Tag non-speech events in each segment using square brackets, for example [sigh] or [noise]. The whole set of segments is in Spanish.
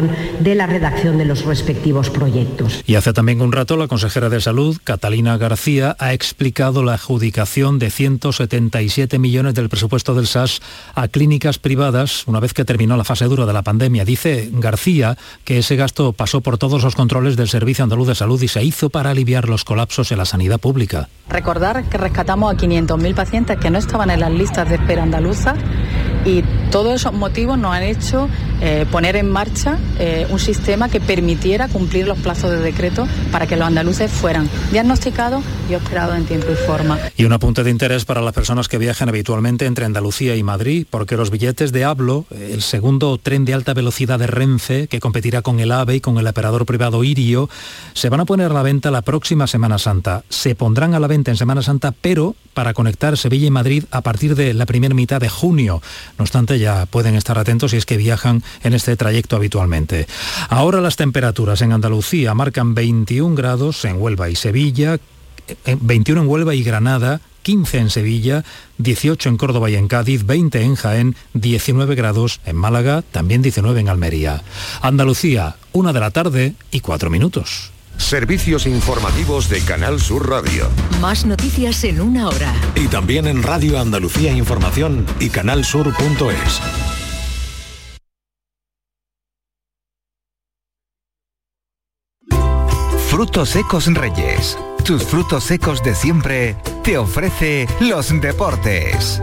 de la redacción de los respectivos proyectos. Y hace también un rato la consejera de Salud, Catalina García, ha explicado la adjudicación de 177 millones del presupuesto del SAS a clínicas privadas una vez que terminó la fase dura de la pandemia. Dice García que ese gasto pasó por todos los controles del Servicio Andaluz de Salud y se hizo para aliviar los colapsos en la sanidad pública. Recordar que rescatamos a 500.000 pacientes que no estaban en las listas de espera andaluza y todos esos motivos nos han hecho eh, poner en marcha eh, un sistema que permitiera cumplir los plazos de decreto para que los andaluces fueran diagnosticados y operados en tiempo y forma. Y un apunte de interés para las personas que viajan habitualmente entre Andalucía y Madrid, porque los billetes de Hablo, el segundo tren de alta velocidad de Renfe, que competirá con el AVE y con el operador privado Irio, se van a poner a la venta la próxima Semana Santa. Se pondrán a la venta en Semana Santa, pero para conectar Sevilla y Madrid a partir de la primera mitad de junio. No obstante, ya pueden estar atentos si es que viajan en este trayecto habitualmente. Ahora las temperaturas en Andalucía marcan 21 grados en Huelva y Sevilla, 21 eh, en Huelva y Granada, 15 en Sevilla, 18 en Córdoba y en Cádiz, 20 en Jaén, 19 grados en Málaga, también 19 en Almería. Andalucía, una de la tarde y cuatro minutos. Servicios informativos de Canal Sur Radio. Más noticias en una hora. Y también en Radio Andalucía Información y canalsur.es. Frutos secos Reyes. Tus frutos secos de siempre te ofrece los deportes.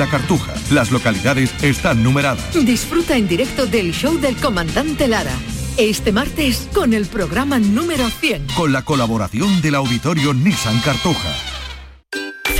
la Cartuja. Las localidades están numeradas. Disfruta en directo del show del comandante Lara. Este martes con el programa número 100. Con la colaboración del auditorio Nissan Cartuja.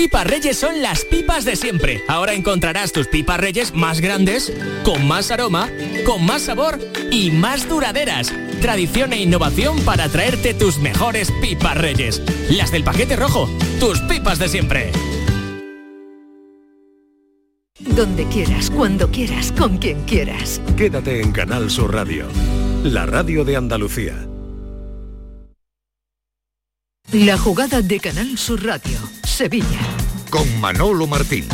Pipas Reyes son las pipas de siempre. Ahora encontrarás tus pipas Reyes más grandes, con más aroma, con más sabor y más duraderas. Tradición e innovación para traerte tus mejores pipas Reyes. Las del paquete rojo, tus pipas de siempre. Donde quieras, cuando quieras, con quien quieras. Quédate en Canal Sur Radio, la radio de Andalucía. La jugada de Canal Sur Radio, Sevilla. Con Manolo Martín.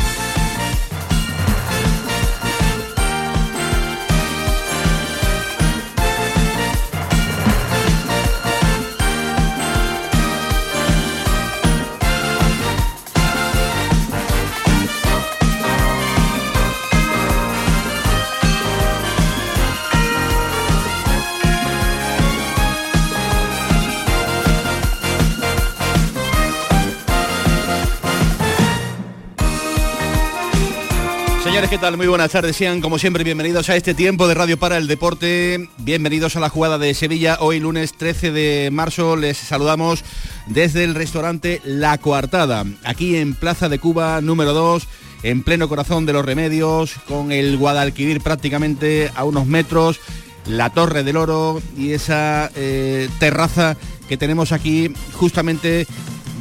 ¿Qué tal? Muy buenas tardes. Sean como siempre bienvenidos a este tiempo de Radio para el Deporte. Bienvenidos a la jugada de Sevilla. Hoy lunes 13 de marzo les saludamos desde el restaurante La Coartada, aquí en Plaza de Cuba número 2, en pleno corazón de los remedios, con el Guadalquivir prácticamente a unos metros, la Torre del Oro y esa eh, terraza que tenemos aquí justamente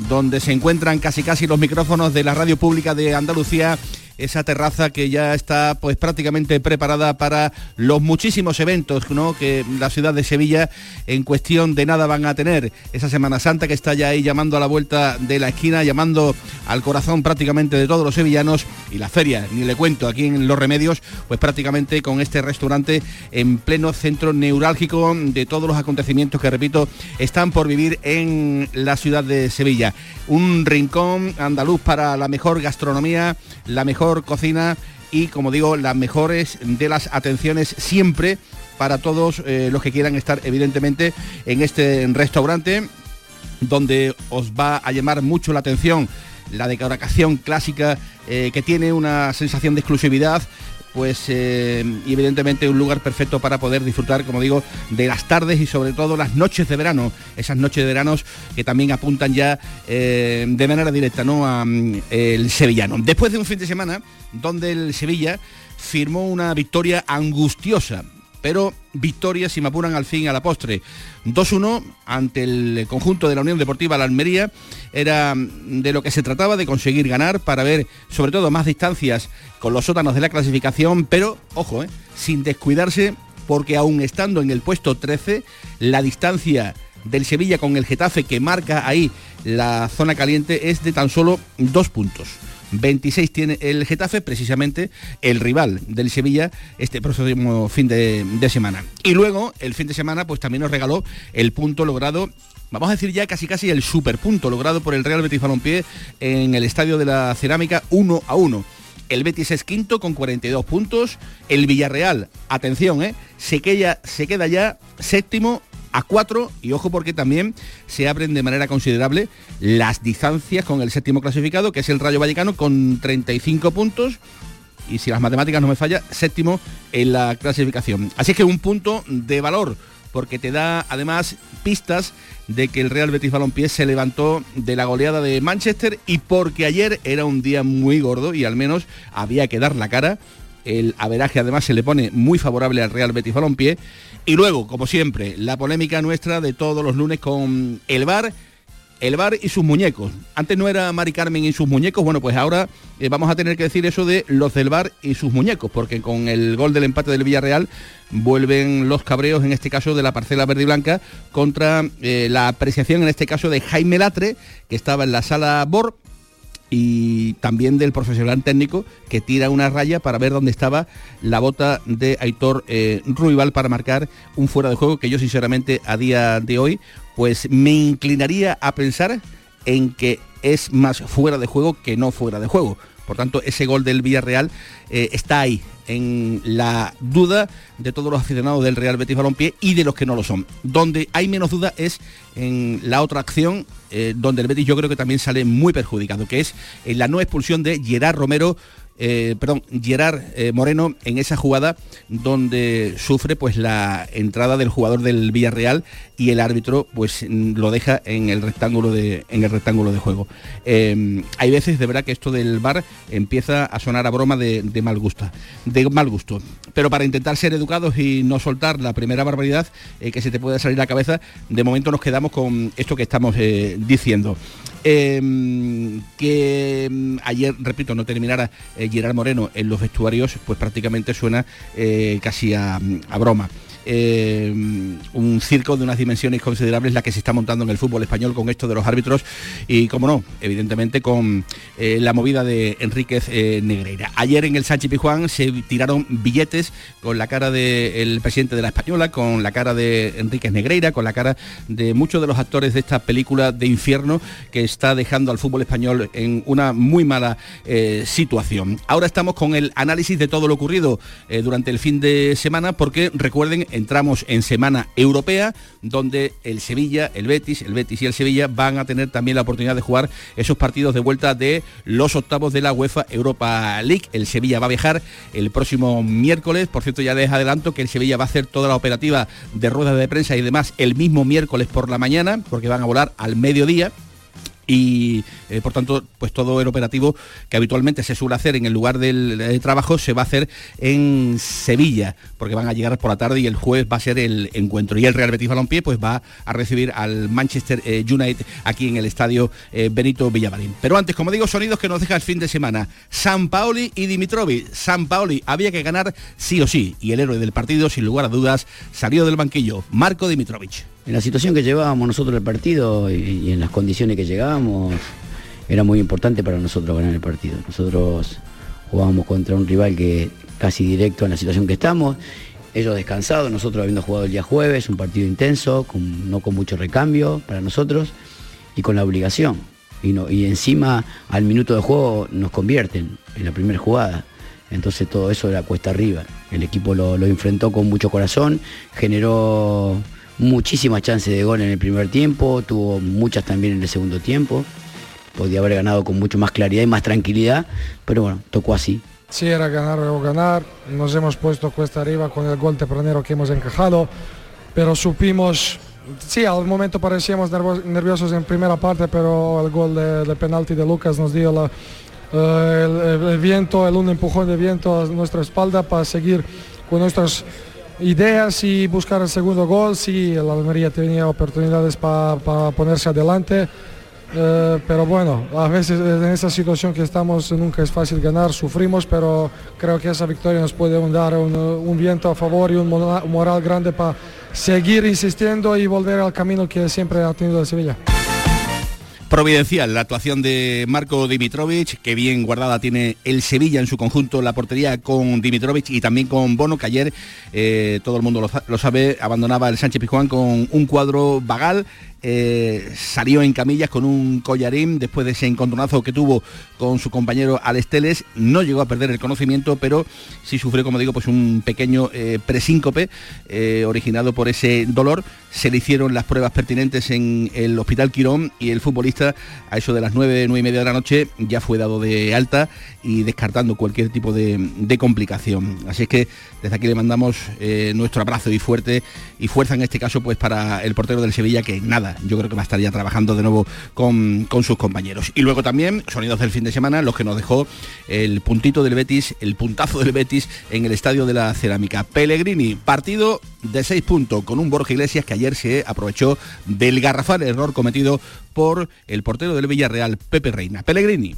donde se encuentran casi casi los micrófonos de la radio pública de Andalucía esa terraza que ya está pues prácticamente preparada para los muchísimos eventos que la ciudad de Sevilla en cuestión de nada van a tener. Esa Semana Santa que está ya ahí llamando a la vuelta de la esquina, llamando al corazón prácticamente de todos los sevillanos y la feria, ni le cuento, aquí en Los Remedios, pues prácticamente con este restaurante en pleno centro neurálgico de todos los acontecimientos que, repito, están por vivir en la ciudad de Sevilla. Un rincón andaluz para la mejor gastronomía, la mejor cocina y, como digo, las mejores de las atenciones siempre para todos eh, los que quieran estar evidentemente en este restaurante donde os va a llamar mucho la atención la decoración clásica eh, que tiene una sensación de exclusividad pues eh, evidentemente un lugar perfecto para poder disfrutar, como digo, de las tardes y sobre todo las noches de verano, esas noches de verano que también apuntan ya de manera directa ¿no? a mm, el sevillano. Después de un fin de semana donde el Sevilla firmó una victoria angustiosa pero victoria si me apuran al fin a la postre. 2-1 ante el conjunto de la Unión Deportiva La Almería era de lo que se trataba de conseguir ganar para ver sobre todo más distancias con los sótanos de la clasificación, pero ojo, eh, sin descuidarse porque aún estando en el puesto 13, la distancia del Sevilla con el Getafe que marca ahí la zona caliente es de tan solo dos puntos. 26 tiene el Getafe, precisamente el rival del Sevilla este próximo fin de, semana. Y luego, el fin de semana, pues también nos regaló el punto logrado vamos a decir ya casi casi el superpunto logrado por el Real Betis Balompié en el Estadio de la Cerámica 1 a 1. El Betis es quinto con 42 puntos. El Villarreal, atención, ¿eh? se, queda, se queda ya séptimo a 4 y ojo porque también se abren de manera considerable las distancias con el séptimo clasificado, que es el Rayo Vallecano, con 35 puntos y si las matemáticas no me falla, séptimo en la clasificación. Así que un punto de valor, porque te da además pistas de que el Real Betis Balompié se levantó de la goleada de Manchester y porque ayer era un día muy gordo y al menos había que dar la cara. El averaje además se le pone muy favorable al Real Betis Balompié y luego, como siempre, la polémica nuestra de todos los lunes con el bar el bar y sus muñecos. Antes no era Mari Carmen y sus muñecos, bueno, pues ahora eh, vamos a tener que decir eso de los del bar y sus muñecos, porque con el gol del empate del Villarreal vuelven los cabreos, en este caso de la parcela verde y blanca, contra eh, la apreciación, en este caso de Jaime Latre, que estaba en la sala BOR y también del profesional técnico que tira una raya para ver dónde estaba la bota de Aitor eh, Ruibal para marcar un fuera de juego que yo sinceramente a día de hoy pues me inclinaría a pensar en que es más fuera de juego que no fuera de juego. Por tanto, ese gol del Villarreal eh, está ahí, en la duda de todos los aficionados del Real Betis Balompié y de los que no lo son. Donde hay menos duda es en la otra acción, eh, donde el Betis yo creo que también sale muy perjudicado, que es en la no expulsión de Gerard Romero eh, perdón, Gerard eh, Moreno en esa jugada donde sufre pues la entrada del jugador del Villarreal y el árbitro pues lo deja en el rectángulo de, en el rectángulo de juego. Eh, hay veces de verdad que esto del bar empieza a sonar a broma de, mal gusto, de mal gusto. Pero para intentar ser educados y no soltar la primera barbaridad que se te puede salir a la cabeza, de momento nos quedamos con esto que estamos diciendo. Em, que em, ayer, repito, no terminara eh, Gerard Moreno en los vestuarios, pues prácticamente suena eh, casi a broma. Eh, un circo de unas dimensiones considerables la que se está montando en el fútbol español con esto de los árbitros y, como no, evidentemente con eh, la movida de Enríquez eh, Negreira. Ayer en el Sánchez Pijuán se tiraron billetes con la cara del presidente de la Española, con la cara de Enríquez Negreira, con la cara de muchos de los actores de esta película de infierno que está dejando al fútbol español en una muy mala situación. Ahora estamos con el análisis de todo lo ocurrido durante el fin de semana porque recuerden entramos en semana europea, donde el Sevilla, el Betis, el Betis y el Sevilla van a tener también la oportunidad de jugar esos partidos de vuelta de los octavos de la UEFA Europa League. El Sevilla va a viajar el próximo miércoles, por cierto ya les adelanto que el Sevilla va a hacer toda la operativa de ruedas de prensa y demás el mismo miércoles por la mañana, porque van a volar al mediodía y eh, por tanto pues todo el operativo que habitualmente se suele hacer en el lugar del eh, trabajo se va a hacer en Sevilla porque van a llegar por la tarde y el jueves va a ser el encuentro. Y el Real Betis Balompié pues va a recibir al Manchester eh, United aquí en el estadio Benito Villamarín. Pero antes como digo sonidos que nos deja el fin de semana. San Paoli y Dimitrovic. San Paoli había que ganar sí o sí y el héroe del partido sin lugar a dudas salió del banquillo Marco Dimitrovic en la situación que llevábamos nosotros el partido y, en las condiciones que llegábamos, era muy importante para nosotros ganar el partido. Nosotros jugábamos contra un rival que casi directo en la situación que estamos, ellos descansados, nosotros habiendo jugado el día jueves, un partido intenso, no con mucho recambio para nosotros y con la obligación. Y, encima al minuto de juego nos convierten en la primera jugada. Entonces todo eso era cuesta arriba. El equipo lo enfrentó con mucho corazón, generó muchísimas chances de gol en el primer tiempo, tuvo muchas también en el segundo tiempo. Podía haber ganado con mucho más claridad y más tranquilidad, pero bueno, tocó así. Sí, era ganar o ganar. Nos hemos puesto cuesta arriba con el gol tempranero que hemos encajado, pero supimos, sí, al momento parecíamos nerviosos en primera parte, pero el gol de, penalti de Lucas nos dio la, eh, el, viento, el un empujón de viento a nuestra espalda para seguir con nuestras ideas y buscar el segundo gol. Sí, el Almería tenía oportunidades para ponerse adelante. Eh, pero bueno, a veces en esa situación que estamos nunca es fácil ganar, sufrimos, pero creo que esa victoria nos puede dar un, viento a favor y un moral grande para seguir insistiendo y volver al camino que siempre ha tenido el Sevilla. Providencial la actuación de Marco Dimitrovic, que bien guardada tiene el Sevilla en su conjunto, la portería con Dimitrovic y también con Bono, que ayer, eh, todo el mundo lo, lo, sabe, abandonaba el Sánchez Pizjuán con un cuadro vagal eh, salió en camillas con un collarín después de ese encontronazo que tuvo con su compañero Alex Teles. No llegó a perder el conocimiento, pero sí sufrió, como digo, pues un pequeño eh, presíncope eh, originado por ese dolor. Se le hicieron las pruebas pertinentes en el Hospital Quirón y el futbolista a eso de las 9, 9 y media de la noche ya fue dado de alta y descartando cualquier tipo de, complicación. Así es que desde aquí le mandamos nuestro abrazo y fuerte y fuerza en este caso pues para el portero del Sevilla que nada, yo creo que va a estar ya trabajando de nuevo con, sus compañeros. Y luego también, sonidos del fin de semana, los que nos dejó el puntito del Betis, el puntazo del Betis en el Estadio de la Cerámica. Pellegrini, partido de seis puntos con un Borja Iglesias que ayer se aprovechó del garrafal error cometido por el portero del Villarreal, Pepe Reina. Pellegrini.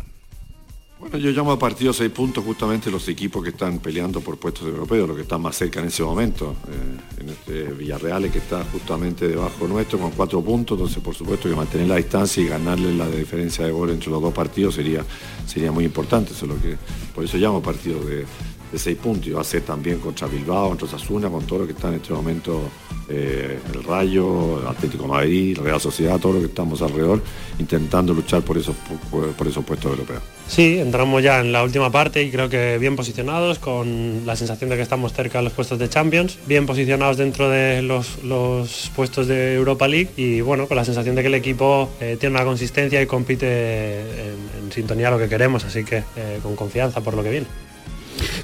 Bueno, yo llamo a partido seis puntos justamente los equipos que están peleando por puestos europeos, los que están más cerca en ese momento. Eh, en este Villarreal que está justamente debajo nuestro con cuatro puntos, entonces por supuesto que mantener la distancia y ganarle la diferencia de gol entre los dos partidos sería, sería muy importante. Eso lo que, por eso llamo partido de, de seis puntos y va a ser también contra Bilbao, contra Sasuna, con todo lo que está en este momento eh, el Rayo, el Atlético Madrid, la Real Sociedad, todo lo que estamos alrededor, intentando luchar por esos, por esos puestos europeos. Sí, entramos ya en la última parte y creo que bien posicionados, con la sensación de que estamos cerca de los puestos de Champions, bien posicionados dentro de los, puestos de Europa League y bueno, con la sensación de que el equipo eh, tiene una consistencia y compite en, sintonía a lo que queremos, así que eh, con confianza por lo que viene.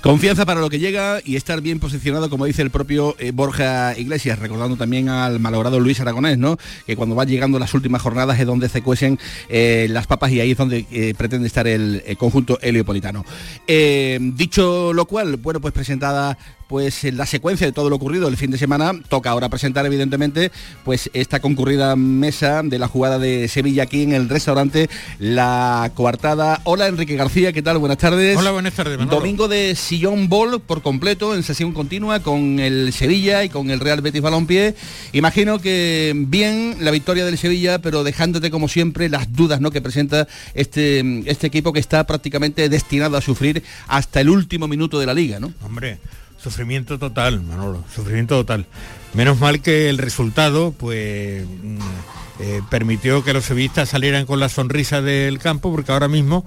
Confianza para lo que llega y estar bien posicionado, como dice el propio eh, Borja Iglesias, recordando también al malogrado Luis Aragonés, ¿no? Que cuando va llegando las últimas jornadas es donde se cuecen eh, las papas y ahí es donde eh, pretende estar el, conjunto heliopolitano. dicho lo cual, bueno, pues presentada pues en la secuencia de todo lo ocurrido el fin de semana toca ahora presentar evidentemente pues esta concurrida mesa de la jugada de Sevilla aquí en el restaurante La Coartada. Hola Enrique García, ¿qué tal? Buenas tardes. Hola, buenas tardes. Domingo de sillón ball por completo en sesión continua con el Sevilla y con el Real Betis Balompié. Imagino que bien la victoria del Sevilla, pero dejándote como siempre las dudas ¿no? que presenta este, este equipo que está prácticamente destinado a sufrir hasta el último minuto de la liga, ¿no? Hombre, Sufrimiento total, Manolo, sufrimiento total. Menos mal que el resultado, pues, mm, eh, permitió que los sevillistas salieran con la sonrisa del campo, porque ahora mismo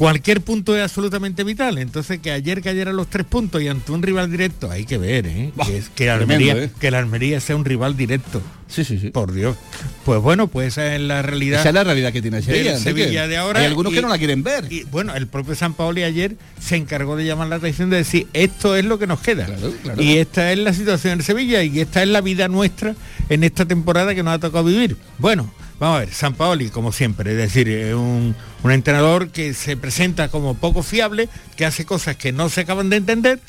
cualquier punto es absolutamente vital. Entonces, que ayer cayeran los tres puntos y ante un rival directo, hay que ver, ¿eh? que, la Almería, ¿eh? que la Almería sea un rival directo. Sí, sí, sí. Por Dios. Pues bueno, pues esa es la realidad. Esa es la realidad que tiene Sevilla. Sevilla de ahora. Hay algunos que no la quieren ver. Y bueno, el propio San Paoli ayer se encargó de llamar la atención de decir, esto es lo que nos queda. Y esta es la situación en Sevilla y esta es la vida nuestra en esta temporada que nos ha tocado vivir. Bueno, Vamos a ver, San Paoli, como siempre, es decir, es un, un entrenador que se presenta como poco fiable, que hace cosas que no se acaban de entender,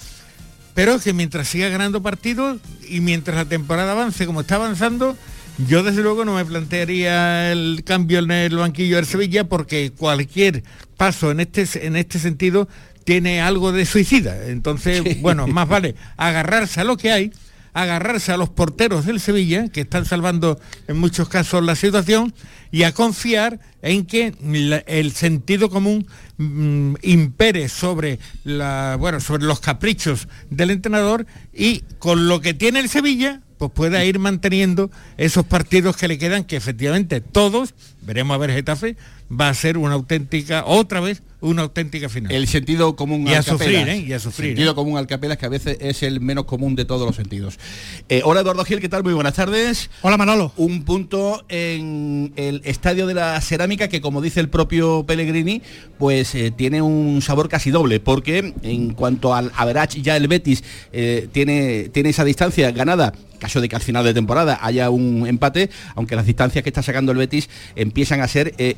pero que mientras siga ganando partidos y mientras la temporada avance como está avanzando, yo desde luego no me plantearía el cambio en el banquillo del Sevilla porque cualquier paso en este, en este sentido tiene algo de suicida. Entonces, [laughs] bueno, más vale agarrarse a lo que hay, agarrarse a los porteros del Sevilla, que están salvando en muchos casos la situación, y a confiar en que el sentido común mm, impere sobre, la, bueno, sobre los caprichos del entrenador y con lo que tiene el Sevilla, pues pueda ir manteniendo esos partidos que le quedan, que efectivamente todos, veremos a ver Getafe, va a ser una auténtica, otra vez, una auténtica final. El sentido común Y a al sufrir, capelas. ¿eh? Y a sufrir, Sentido ¿eh? común al capelas que a veces es el menos común de todos los sentidos. Eh, hola Eduardo Gil, ¿qué tal? Muy buenas tardes. Hola Manolo. Un punto en el Estadio de la Cerámica que como dice el propio Pellegrini, pues eh, tiene un sabor casi doble, porque en cuanto al average ya el Betis eh, tiene, tiene esa distancia ganada caso de que al final de temporada haya un empate, aunque las distancias que está sacando el Betis empiezan a ser eh,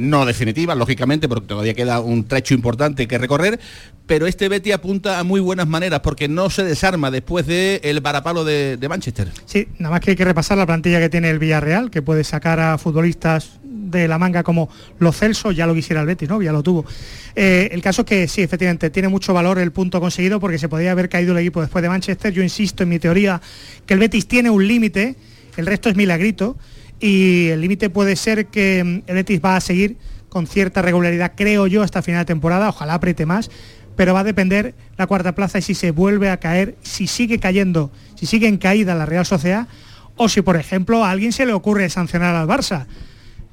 no definitivas, lógicamente, porque todavía queda un trecho importante que recorrer, pero este Betis apunta a muy buenas maneras porque no se desarma después del varapalo de, de Manchester. Sí, nada más que hay que repasar la plantilla que tiene el Villarreal, que puede sacar a futbolistas de la manga como Lo Celso, ya lo quisiera el Betis, ¿no? Ya lo tuvo. Eh, el caso es que sí, efectivamente, tiene mucho valor el punto conseguido porque se podía haber caído el equipo después de Manchester. Yo insisto en mi teoría que el Betis tiene un límite, el resto es milagrito, y el límite puede ser que mm, el Betis va a seguir con cierta regularidad, creo yo, hasta final de temporada, ojalá apriete más, pero va a depender la cuarta plaza y si se vuelve a caer, si sigue cayendo, si sigue en caída la Real Sociedad, o si, por ejemplo, a alguien se le ocurre sancionar al Barça.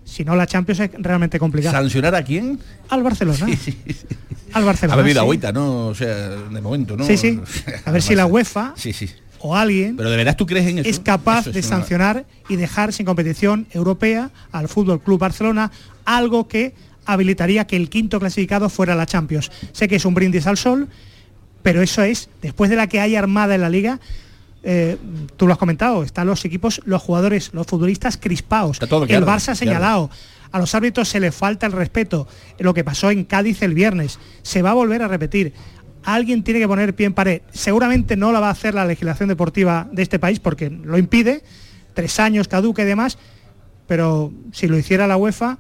Si no, la Champions es realmente complicada. ¿Sancionar a quién? Al Barcelona. [laughs] Al Barcelona. Ha bebido sí. agüita, ¿no? O sea, de momento, ¿no? Sí, sí. [laughs] A ver si la UEFA Sí, sí. O alguien Pero de verdad tú crees en eso. es capaz Eso es de sancionar y dejar sin competición europea al Fútbol Club Barcelona, algo que habilitaría que el quinto clasificado fuera la Champions. Sé que es un brindis al sol, pero eso es, después de la que hay armada en la liga, eh, tú lo has comentado, están los equipos, los jugadores, los futbolistas crispaos. todo el claro, Barça claro. señalado. A los árbitros se le falta el respeto. Lo que pasó en Cádiz el viernes. Se va a volver a repetir. Alguien tiene que poner pie en pared. Seguramente no la va a hacer la legislación deportiva de este país porque lo impide. Tres años caduca y demás. Pero si lo hiciera la UEFA,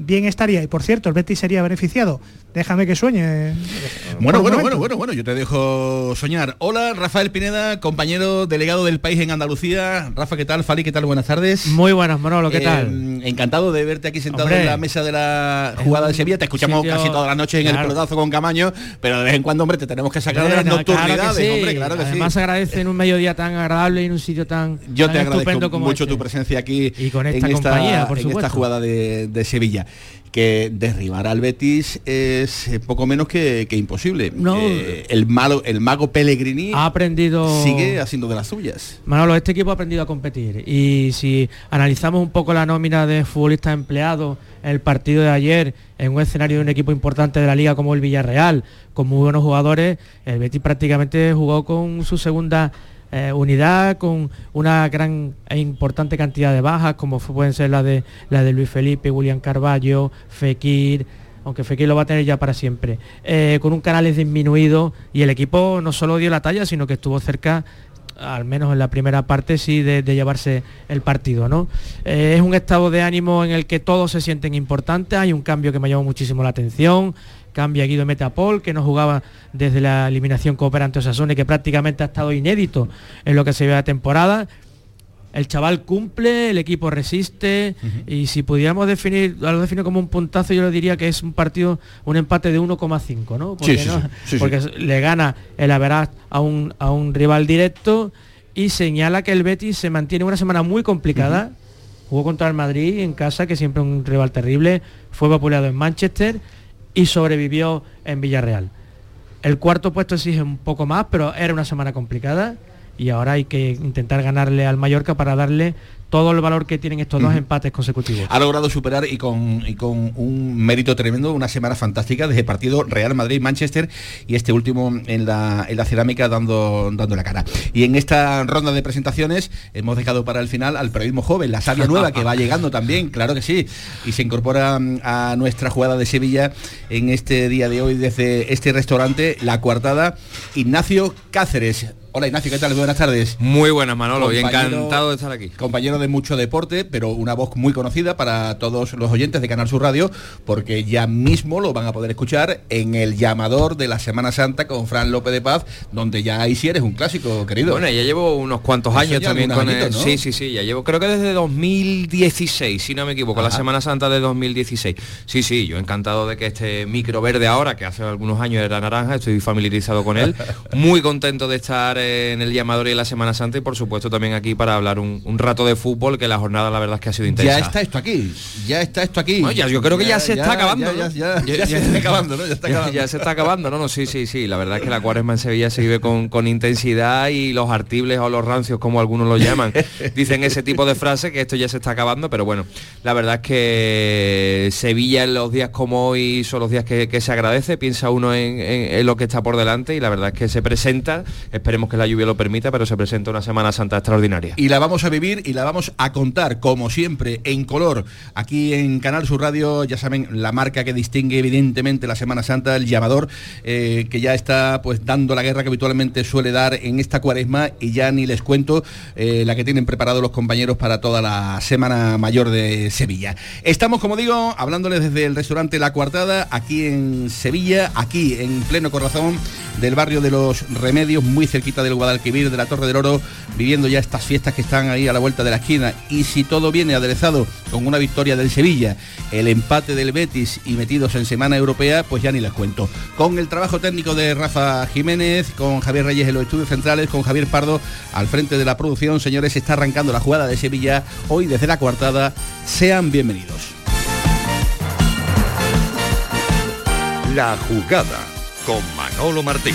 bien estaría. Y por cierto, el Betis sería beneficiado. Déjame que sueñe. Bueno, bueno, bueno, bueno, bueno, yo te dejo soñar. Hola, Rafael Pineda, compañero delegado del país en Andalucía. Rafa, ¿qué tal? Fali, ¿qué tal? Buenas tardes. Muy buenas, Manolo, ¿qué Eh, tal? Encantado de verte aquí sentado Hombre, en la mesa de la jugada de Sevilla. Te escuchamos sitio- casi todas las noches en el pelotazo con Camaño, pero de vez en cuando, hombre, te tenemos que sacar de las nocturnidades, claro que sí. hombre, claro que Además sí. agradece en un mediodía tan agradable y en un sitio tan, Yo tan te agradezco como mucho este. tu presencia aquí Y con esta en, compañía, por en esta jugada de, de Sevilla. Que derribar al Betis es eh, poco menos que, que imposible. No. Eh, el, malo, el mago Pellegrini Ha aprendido... sigue haciendo de las suyas. Manolo, este equipo ha aprendido a competir y si analizamos un poco la nómina de futbolistas empleados en el partido de ayer en un escenario de un equipo importante de la liga como el Villarreal, con muy buenos jugadores, el Betis prácticamente jugó con su segunda eh, unidad, con una gran e importante cantidad de bajas, como pueden ser la de, la de Luis Felipe, William Carballo, Fekir, aunque Fekir lo va a tener ya para siempre, eh, con un Canales disminuido y el equipo no solo dio la talla, sino que estuvo cerca al menos en la primera parte sí de, llevarse el partido ¿no? Eh, es un estado de ánimo en el que todos se sienten importantes hay un cambio que me llamó muchísimo la atención cambia Guido Metapol que no jugaba desde la eliminación cooperante Osasuna y que prácticamente ha estado inédito en lo que se ve la temporada el chaval cumple, el equipo resiste y si pudiéramos definir, lo defino como un puntazo, yo le diría que es un partido, un empate de 1,5, ¿no? Porque, Sí, sí, no- sí, sí, porque sí. le gana el Averaz a un, a un rival directo y señala que el Betis se mantiene una semana muy complicada. Jugó contra el Madrid en casa, que siempre es un rival terrible, fue vapuleado en Manchester y sobrevivió en Villarreal. El cuarto puesto exige un poco más, pero era una semana complicada y ahora hay que intentar ganarle al Mallorca para darle todo el valor que tienen estos dos empates consecutivos. Ha logrado superar y con, y con un mérito tremendo una semana fantástica desde el partido Real Madrid-Manchester y este último en la, en la cerámica dando, dando la cara. Y en esta ronda de presentaciones hemos dejado para el final al periodismo joven, la sabia nueva que va llegando también, claro que sí, y se incorpora a nuestra jugada de Sevilla en este día de hoy desde este restaurante, La Cuartada, Ignacio Cáceres. Hola Ignacio, ¿qué tal? Buenas tardes. Muy buenas Manolo, y encantado de estar aquí. Compañero de mucho deporte, pero una voz muy conocida para todos los oyentes de Canal Sur Radio, porque ya mismo lo van a poder escuchar en el llamador de la Semana Santa con Fran López de Paz, donde ya ahí sí eres un clásico, querido. Bueno, ya llevo unos cuantos años también con él. Sí, sí, sí, ya llevo, creo que desde 2016, si no me equivoco, la Semana Santa de 2016. Sí, sí, yo encantado de que este micro verde ahora, que hace algunos años era naranja, estoy familiarizado con él, [laughs] muy contento de estar en el llamador y en la Semana Santa y por supuesto también aquí para hablar un, un rato de fútbol, que la jornada la verdad es que ha sido intensa. Ya está esto aquí, ya está esto aquí. No, ya, yo creo que ya, se está acabando. Ya, se está acabando, ¿no? Ya está acabando. Ya se está acabando, ¿no? no sí, sí, sí. La verdad es que la cuaresma en Sevilla se vive con, con intensidad y los artibles o los rancios, como algunos lo llaman, [laughs] dicen ese tipo de frase que esto ya se está acabando, pero bueno, la verdad es que Sevilla en los días como hoy son los días que, que se agradece, piensa uno en, en- en lo que está por delante y la verdad es que se presenta, esperemos que la lluvia lo permita, pero se presenta una Semana Santa extraordinaria. y la vamos a vivir y la vamos a contar como siempre en color. Aquí en Canal Sur Radio ya saben la marca que distingue evidentemente la Semana Santa el llamador eh, que ya está pues dando la guerra que habitualmente suele dar en esta cuaresma. Y ya ni les cuento eh, la que tienen preparado los compañeros para toda la Semana Mayor de Sevilla. Estamos como digo hablándoles desde el restaurante La Cuartada aquí en Sevilla aquí en pleno corazón del barrio de los Remedios muy cerquita del Guadalquivir de la Torre del Oro viviendo ya estas fiestas que están ahí a la vuelta de la esquina y si todo viene aderezado con una victoria del Sevilla, el empate del Betis y metidos en semana europea, pues ya ni les cuento. Con el trabajo técnico de Rafa Jiménez, con Javier Reyes en los estudios centrales, con Javier Pardo al frente de la producción, señores, está arrancando la jugada de Sevilla hoy desde la coartada. Sean bienvenidos. La jugada con Manolo Martín.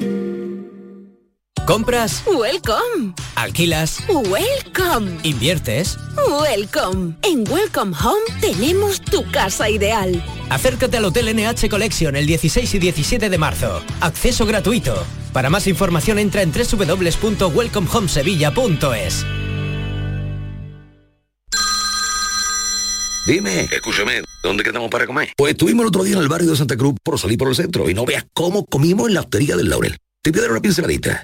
¿Compras? Welcome. ¿Alquilas? Welcome. ¿Inviertes? Welcome. En Welcome Home tenemos tu casa ideal. Acércate al Hotel NH Collection el 16 y 17 de marzo. Acceso gratuito. Para más información entra en www.welcomehomesevilla.es. Dime, escúchame, ¿dónde quedamos para comer? Pues estuvimos el otro día en el barrio de Santa Cruz por salir por el centro y no veas cómo comimos en la hostería del Laurel. Te voy a dar una pinceladita.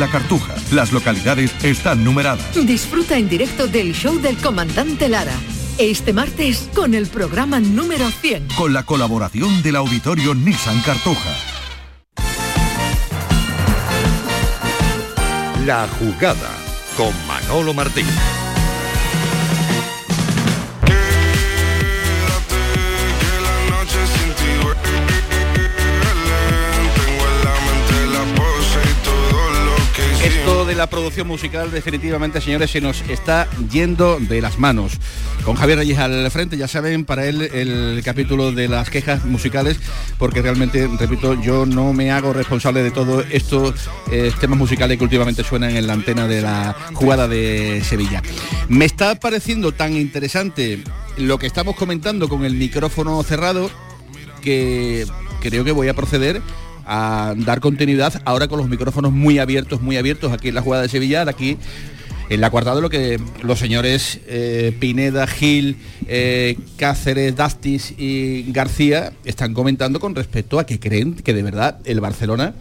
la Cartuja. Las localidades están numeradas. Disfruta en directo del show del comandante Lara. Este martes con el programa número 100. Con la colaboración del auditorio Nissan Cartuja. La jugada con Manolo Martín. Esto de la producción musical definitivamente, señores, se nos está yendo de las manos. Con Javier Reyes al frente, ya saben, para él el capítulo de las quejas musicales, porque realmente, repito, yo no me hago responsable de todos estos eh, temas musicales que últimamente suenan en la antena de la jugada de Sevilla. Me está pareciendo tan interesante lo que estamos comentando con el micrófono cerrado que creo que voy a proceder a dar continuidad ahora con los micrófonos muy abiertos, muy abiertos aquí en la jugada de Sevilla, aquí en la cuarta de lo que los señores eh, Pineda, Gil, eh, Cáceres, Dastis y García están comentando con respecto a que creen que de verdad el Barcelona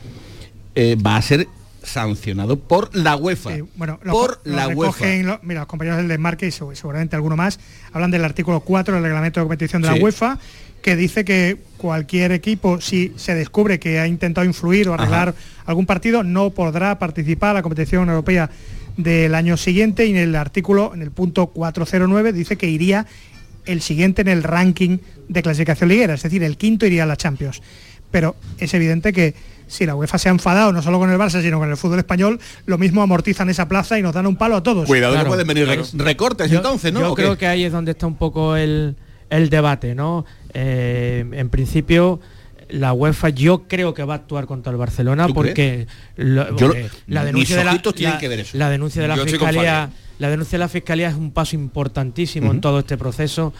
eh, va a ser sancionado por la UEFA. Bueno, lo- por lo la recogen UEFA. lo- mira, los compañeros del desmarque y segu- seguramente alguno más hablan del artículo 4 del reglamento de competición de Sí. la UEFA que dice que cualquier equipo, si se descubre que ha intentado influir o arreglar algún partido, no podrá participar a la competición europea del año siguiente y en el artículo, en el punto 409, dice que iría el siguiente en el ranking de clasificación liguera, es decir, el quinto iría a la Champions. Pero es evidente que si la UEFA se ha enfadado no solo con el Barça, sino con el fútbol español, lo mismo amortizan esa plaza y nos dan un palo a todos. Cuidado que pueden venir rec- recortes Yo- entonces, ¿no? Yo creo que ahí es donde está un poco el, el debate, ¿no? Eh, en principio, la UEFA yo creo que va a actuar contra el Barcelona ¿Tú porque, lo- Yo- porque la denuncia de la, ojitos tienen la- que ver eso. la denuncia de la Yo estoy con fiscalía, la denuncia de la fiscalía es un paso importantísimo en todo este proceso.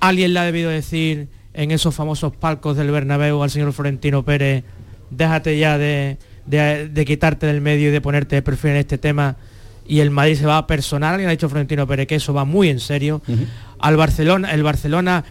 Alguien le ha debido decir en esos famosos palcos del Bernabéu al señor Florentino Pérez, déjate ya de, de- de quitarte del medio y de ponerte de perfil en este tema y el Madrid se va a personar. Alguien ha dicho Florentino Pérez que eso va muy en serio. Al Barcelona, el Barcelona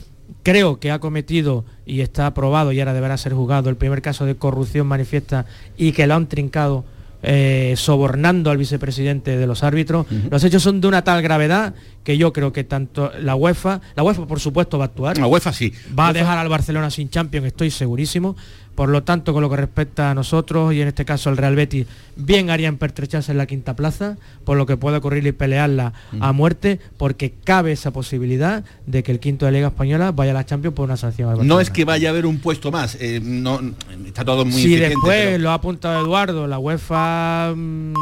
creo que ha cometido y está aprobado y ahora deberá ser juzgado el primer caso de corrupción manifiesta y que lo han trincado eh, sobornando al vicepresidente de los árbitros. Los hechos son de una tal gravedad que yo creo que tanto la UEFA, la UEFA por supuesto va a actuar. La UEFA sí. Va a dejar al Barcelona sin Champions, estoy segurísimo. Por lo tanto, con lo que respecta a nosotros y en este caso al Real Betis, bien haría en pertrecharse en la quinta plaza, por lo que puede ocurrir y pelearla a muerte, porque cabe esa posibilidad de que el quinto de Liga Española vaya a la Champions por una sanción No es que vaya a haber un puesto más, eh, no, está todo muy si incipiente, después pero- lo ha apuntado Eduardo, la UEFA mm,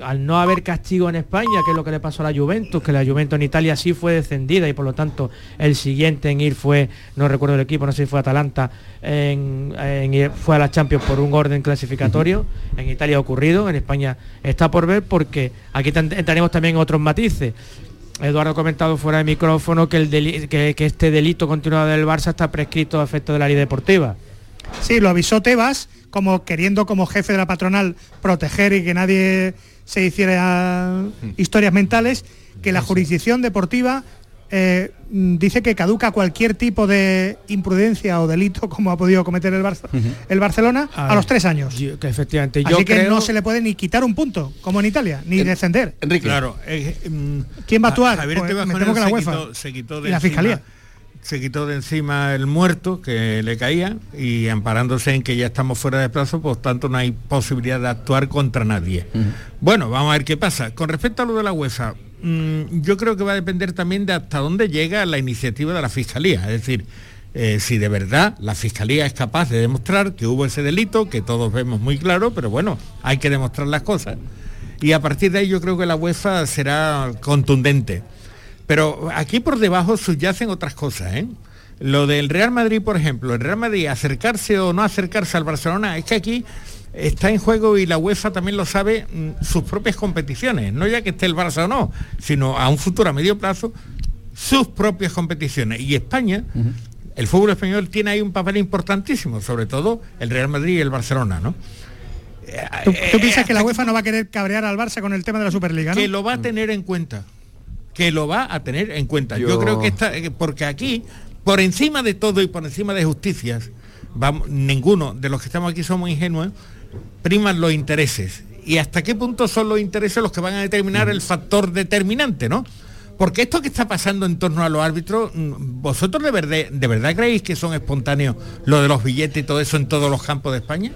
al no haber castigo en España, que es lo que le pasó a la Juventus, que la Juventus en Italia sí fue descendida y por lo tanto el siguiente en ir fue, no recuerdo el equipo, no sé si fue Atalanta, en, en fue a la Champions por un orden clasificatorio. En Italia ha ocurrido, en España está por ver porque aquí entraremos también otros matices. Eduardo ha comentado fuera de micrófono que, el deli- que, que este delito continuado del Barça está prescrito a efecto de la ley deportiva. Sí, lo avisó Tebas, como queriendo como jefe de la patronal proteger y que nadie se hiciera historias mentales, que la jurisdicción deportiva eh, mm, dice que caduca cualquier tipo de imprudencia o delito como ha podido cometer el, Barça- el Barcelona a, A los tres años. que efectivamente, Así yo que creo- no se le puede ni quitar un punto, como en Italia, ni descender. Claro. eh, mm, ¿Quién va a actuar? Javier Pues me temo que la se UEFA. quitó- se quitó de Y la encima- Fiscalía. Se quitó de encima el muerto que le caía y amparándose en que ya estamos fuera de plazo, por tanto no hay posibilidad de actuar contra nadie. Bueno, vamos a ver qué pasa. Con respecto a lo de la UEFA, mm, yo creo que va a depender también de hasta dónde llega la iniciativa de la Fiscalía. Es decir, eh, si de verdad la Fiscalía es capaz de demostrar que hubo ese delito, que todos vemos muy claro, pero bueno, hay que demostrar las cosas. Y a partir de ahí yo creo que la UEFA será contundente. Pero aquí por debajo subyacen otras cosas, ¿eh? Lo del Real Madrid, por ejemplo, el Real Madrid acercarse o no acercarse al Barcelona, es que aquí está en juego y la UEFA también lo sabe mm, sus propias competiciones, no ya que esté el Barça o no, sino a un futuro a medio plazo sus propias competiciones. Y España, el fútbol español tiene ahí un papel importantísimo, sobre todo el Real Madrid y el Barcelona, ¿no? ¿Tú, tú piensas que la UEFA no va a querer cabrear al Barça con el tema de la Superliga? ¿no? que lo va a tener en cuenta que lo va a tener en cuenta yo, Yo- creo que está eh, porque aquí por encima de todo y por encima de justicias vamos ninguno de los que estamos aquí somos ingenuos priman los intereses y hasta qué punto son los intereses los que van a determinar el factor determinante, ¿no? Porque esto que está pasando en torno a los árbitros, mm, ¿vosotros de verdad, de verdad creéis que son espontáneos lo de los billetes y todo eso en todos los campos de España?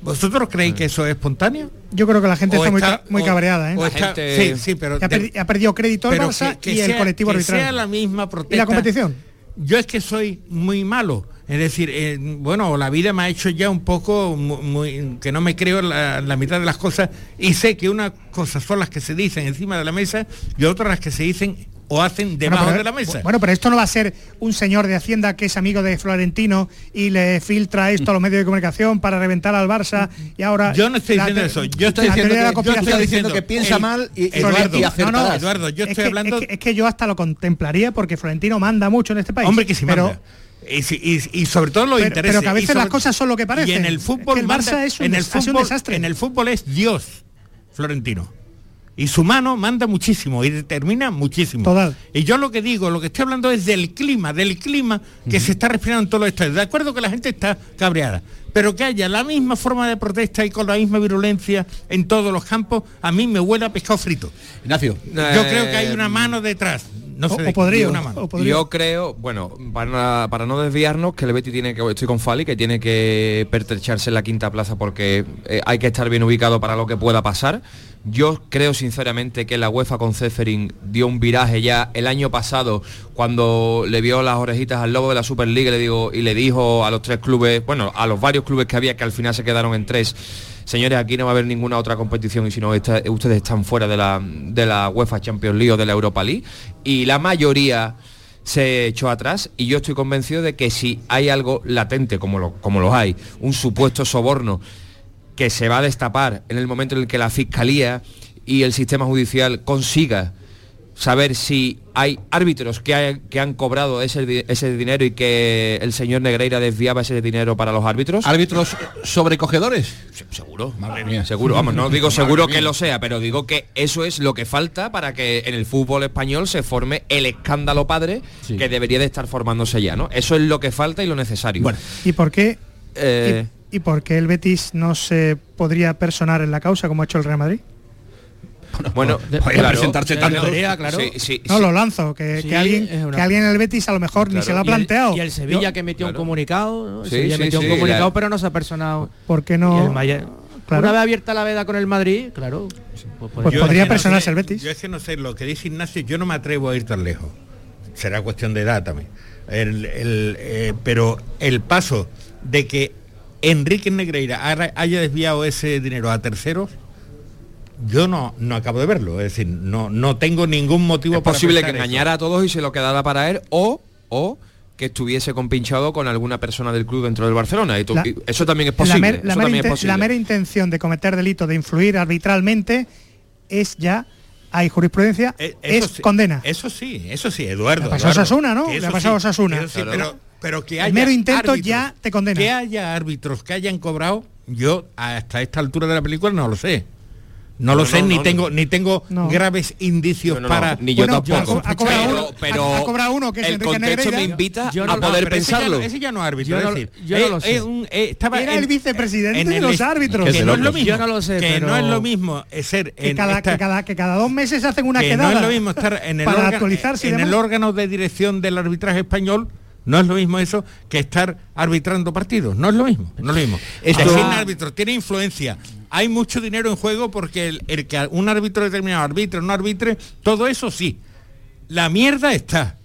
¿Vosotros creéis que eso es espontáneo? Yo creo que la gente está, muy muy, o- cabreada, ¿eh? está- sí, sí, pero ha, perdi- ha perdido crédito el Barça que- que y el colectivo arbitral. sea la misma protesta. ¿Y la competición? Yo es que soy muy malo. Es decir, eh, bueno, la vida me ha hecho ya un poco muy, que no me creo la, la mitad de las cosas y sé que unas cosas son las que se dicen encima de la mesa y otras las que se dicen o hacen debajo Bueno, pero- de la mesa. Bueno, pero esto no va a ser un señor de Hacienda que es amigo de Florentino y le filtra esto a los medios de comunicación para reventar al Barça y ahora... Yo no estoy diciendo eso. Yo estoy diciendo que- yo estoy diciendo que piensa El- mal y- Eduardo, y no, no, Eduardo, yo es estoy que- hablando- Es que, es que yo hasta lo contemplaría porque Florentino manda mucho en este país. Hombre, que sí pero, manda. Y, si- y- y sobre todo los Pero- intereses. pero que a veces sobre- las cosas son lo que parecen. Y en el fútbol Es que el Barça manda- es un en el un fútbol, desastre. En el fútbol es Dios, Florentino. Y su mano manda muchísimo y determina muchísimo. Total. Y yo lo que digo, lo que estoy hablando es del clima, del clima que se está respirando en todos los estadios. De acuerdo que la gente está cabreada, pero que haya la misma forma de protesta y con la misma virulencia en todos los campos, a mí me huele a pescado frito. Ignacio. Yo creo que hay una mano detrás. No sé qué, una mano. Yo creo, bueno, para, para no desviarnos, que el Betty tiene que, estoy con Fali, que tiene que pertrecharse en la quinta plaza porque eh, hay que estar bien ubicado para lo que pueda pasar. Yo creo sinceramente que la UEFA con Ceferin dio un viraje ya el año pasado cuando le vio las orejitas al lobo de la Superliga y le, digo, y le dijo a los tres clubes, bueno, a los varios clubes que había que al final se quedaron en tres, señores, aquí no va a haber ninguna otra competición y si no, ustedes están fuera de la, de la UEFA Champions League o de la Europa League. Y la mayoría se echó atrás y yo estoy convencido de que si hay algo latente, como lo, como lo hay, un supuesto soborno que se va a destapar en el momento en el que la Fiscalía y el sistema judicial consiga saber si hay árbitros que, hay- que han cobrado ese, ese dinero y que el señor Negreira desviaba ese dinero para los árbitros. ¿Árbitros sobrecogedores? Seguro, madre mía. Seguro, vamos, no digo Madre seguro mía. que lo sea, pero digo que eso es lo que falta para que en el fútbol español se forme el escándalo padre que debería de estar formándose ya, ¿no? Eso es lo que falta y lo necesario. ¿Y por qué? Eh, ¿Y, y por qué el Betis no se podría personar en la causa como ha hecho el Real Madrid? Bueno, Vaya a presentarse tanto. Sí, sí, No sí. lo lanzo, que, Sí, que alguien, una- que alguien en el Betis a lo mejor ni Claro. se lo ha Y el- planteado. Y el, Sevilla Yo- que metió Claro. un comunicado, ¿no? Sevilla sí, metió sí, un comunicado, la- pero no se ha personado. ¿Por qué no? Claro. Una vez abierta la veda con el Madrid, claro. pues Pues podría no personarse sé- el Betis. Yo es que no sé, lo que dice Ignacio, yo no me atrevo a ir tan lejos. Será cuestión de edad también. El- el, eh, pero el paso de que Enrique Negreira haya desviado ese dinero a terceros, yo no, no acabo de verlo. Es decir, no, no tengo ningún motivo es para posible que eso. engañara a todos y se lo quedara para él o o que estuviese compinchado con alguna persona del club dentro del Barcelona. Y tú- La- y eso también es la, posible. mer- la también es posible. la mera intención de cometer delito, de influir arbitralmente, es ya, hay jurisprudencia, Eh, eso es sí, condena. Eso sí, eso sí, Eduardo. Le pasado a Eduardo, Osasuna, ¿no? Le pasado a sí, Osasuna. eso sí, pero, pero que El haya mero intento árbitros, ya te condena. Que haya árbitros que hayan cobrado, yo hasta esta altura de la película no lo sé. No, lo No, sé, no, ni no, tengo, ni tengo No. graves indicios No, no, no, para. ni yo Bueno, tampoco. ha cobrado pero, uno- pero ha cobrado uno que es el Enrique contexto me invita Yo no- a no, poder pero ese ya no- pensarlo. Ese ya no es árbitro, Yo es decir, yo no eh, lo sé. eh, un- eh, estaba Era en- el vicepresidente en de los árbitros. Que no es lo Yo mismo. no lo sé, que no es lo mismo ser Que en cada, esta- que, cada, que cada dos meses hacen una que quedada. no es lo mismo estar en el, para órgano, actualizarse en el órgano de dirección del arbitraje español no es lo mismo eso que estar arbitrando partidos no es lo mismo no es lo mismo Esto- Decir árbitro tiene influencia hay mucho dinero en juego porque el, el que un árbitro determinado arbitre o no arbitre todo eso sí. La mierda está.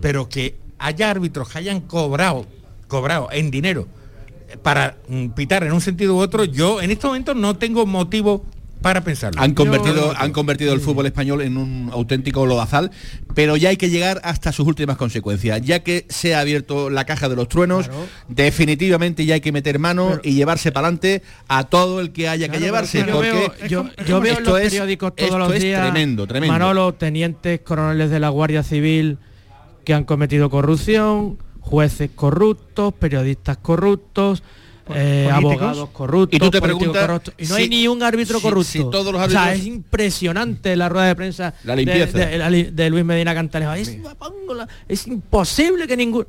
Pero que haya árbitros que hayan cobrado cobrado en dinero para mm, pitar en un sentido u otro yo en este momento no tengo motivo para pensarlo Han convertido, Yo- han convertido el fútbol español en un auténtico lodazal, pero ya hay que llegar hasta sus últimas consecuencias. Ya que se ha abierto la caja de los truenos, definitivamente ya hay que meter mano y llevarse para adelante a todo el que haya que llevarse. yo porque veo, yo, yo veo esto los es- periódicos todos los días tremendo, tremendo. Manolo, tenientes coroneles de la Guardia Civil que han cometido corrupción, jueces corruptos, periodistas corruptos, eh, abogados corruptos, Y tú te preguntas y no si- hay ni un árbitro corrupto. si todos los O sea, es impresionante la rueda de prensa La de- limpieza. de, la li- de Luis Medina Cantalejo. Es, es imposible que ningún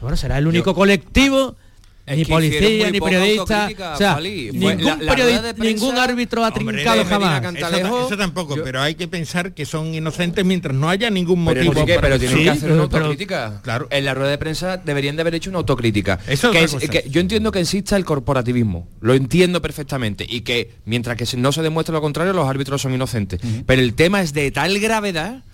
bueno, será el único colectivo Es ni policía, ni periodista. O sea, ningún, la- la periodi- rueda de prensa- ningún árbitro ha trincado jamás. Cantalejo, Eso, eso tampoco, pero hay que pensar que son inocentes mientras no haya ningún Pero, motivo. ¿por qué? para pero tienen Sí, que hacer una pero- autocrítica. Claro. En la rueda de prensa deberían de haber hecho una autocrítica. Eso es que yo entiendo que exista el corporativismo, lo entiendo perfectamente, y que mientras que no se demuestre lo contrario, los árbitros son inocentes. Pero el tema es de tal gravedad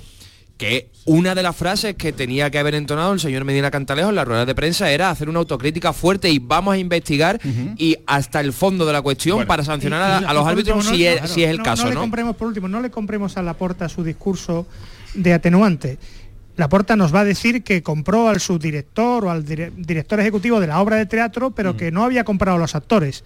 que una de las frases que tenía que haber entonado el señor Medina Cantalejo en la rueda de prensa era hacer una autocrítica fuerte y vamos a investigar y hasta el fondo de la cuestión para sancionar a, Y- y a los árbitros último, si, no- es, claro, si es el no- caso, no ¿no? le compremos por último, no le compremos a Laporta su discurso de atenuante. Laporta nos va a decir que compró al subdirector o al dire- director ejecutivo de la obra de teatro, pero que no había comprado a los actores.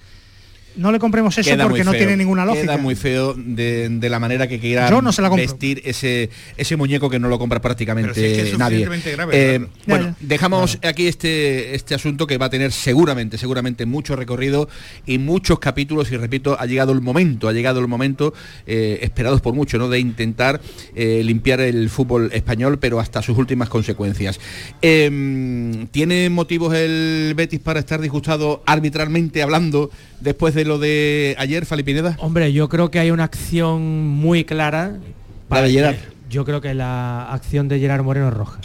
No le compremos eso Queda porque no tiene ninguna lógica. Queda muy feo de, de la manera que quiera Yo no se la compro. vestir ese, ese muñeco que no lo compra prácticamente Pero si es que es nadie. grave, Eh, claro. Bueno, Ya, ya. dejamos aquí este, este asunto que va a tener seguramente, seguramente mucho recorrido y muchos capítulos y repito, ha llegado el momento, ha llegado el momento, eh, esperados por mucho, ¿no? De intentar eh, limpiar el fútbol español, pero hasta sus últimas consecuencias. Eh, ¿Tiene motivos el Betis para estar disgustado arbitralmente hablando después de lo de ayer, Fali Pineda? Hombre, yo creo que hay una acción muy clara. La de Gerard. Yo creo que la acción de Gerard Moreno es roja.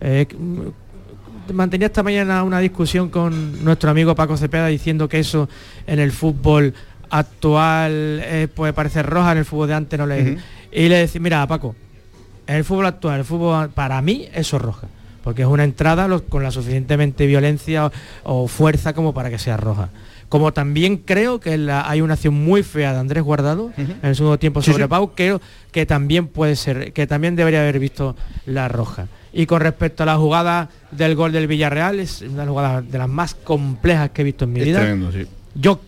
Eh, mm, mantenía esta mañana una discusión con nuestro amigo Paco Cepeda diciendo que eso en el fútbol actual eh, puede parecer roja, en el fútbol de antes no le... Ujú. Y le decía, mira Paco, en el fútbol actual, el fútbol para mí eso es roja, porque es una entrada con la suficientemente violencia o, fuerza como para que sea roja. Como también creo que la- hay una acción muy fea de Andrés Guardado en el segundo tiempo Sí, sobre sí. Pau, creo que también puede ser, que también debería haber visto la roja. Y con respecto a la jugada del gol del Villarreal, es una jugada de las más complejas que he visto en mi Es vida. tremendo, sí. Yo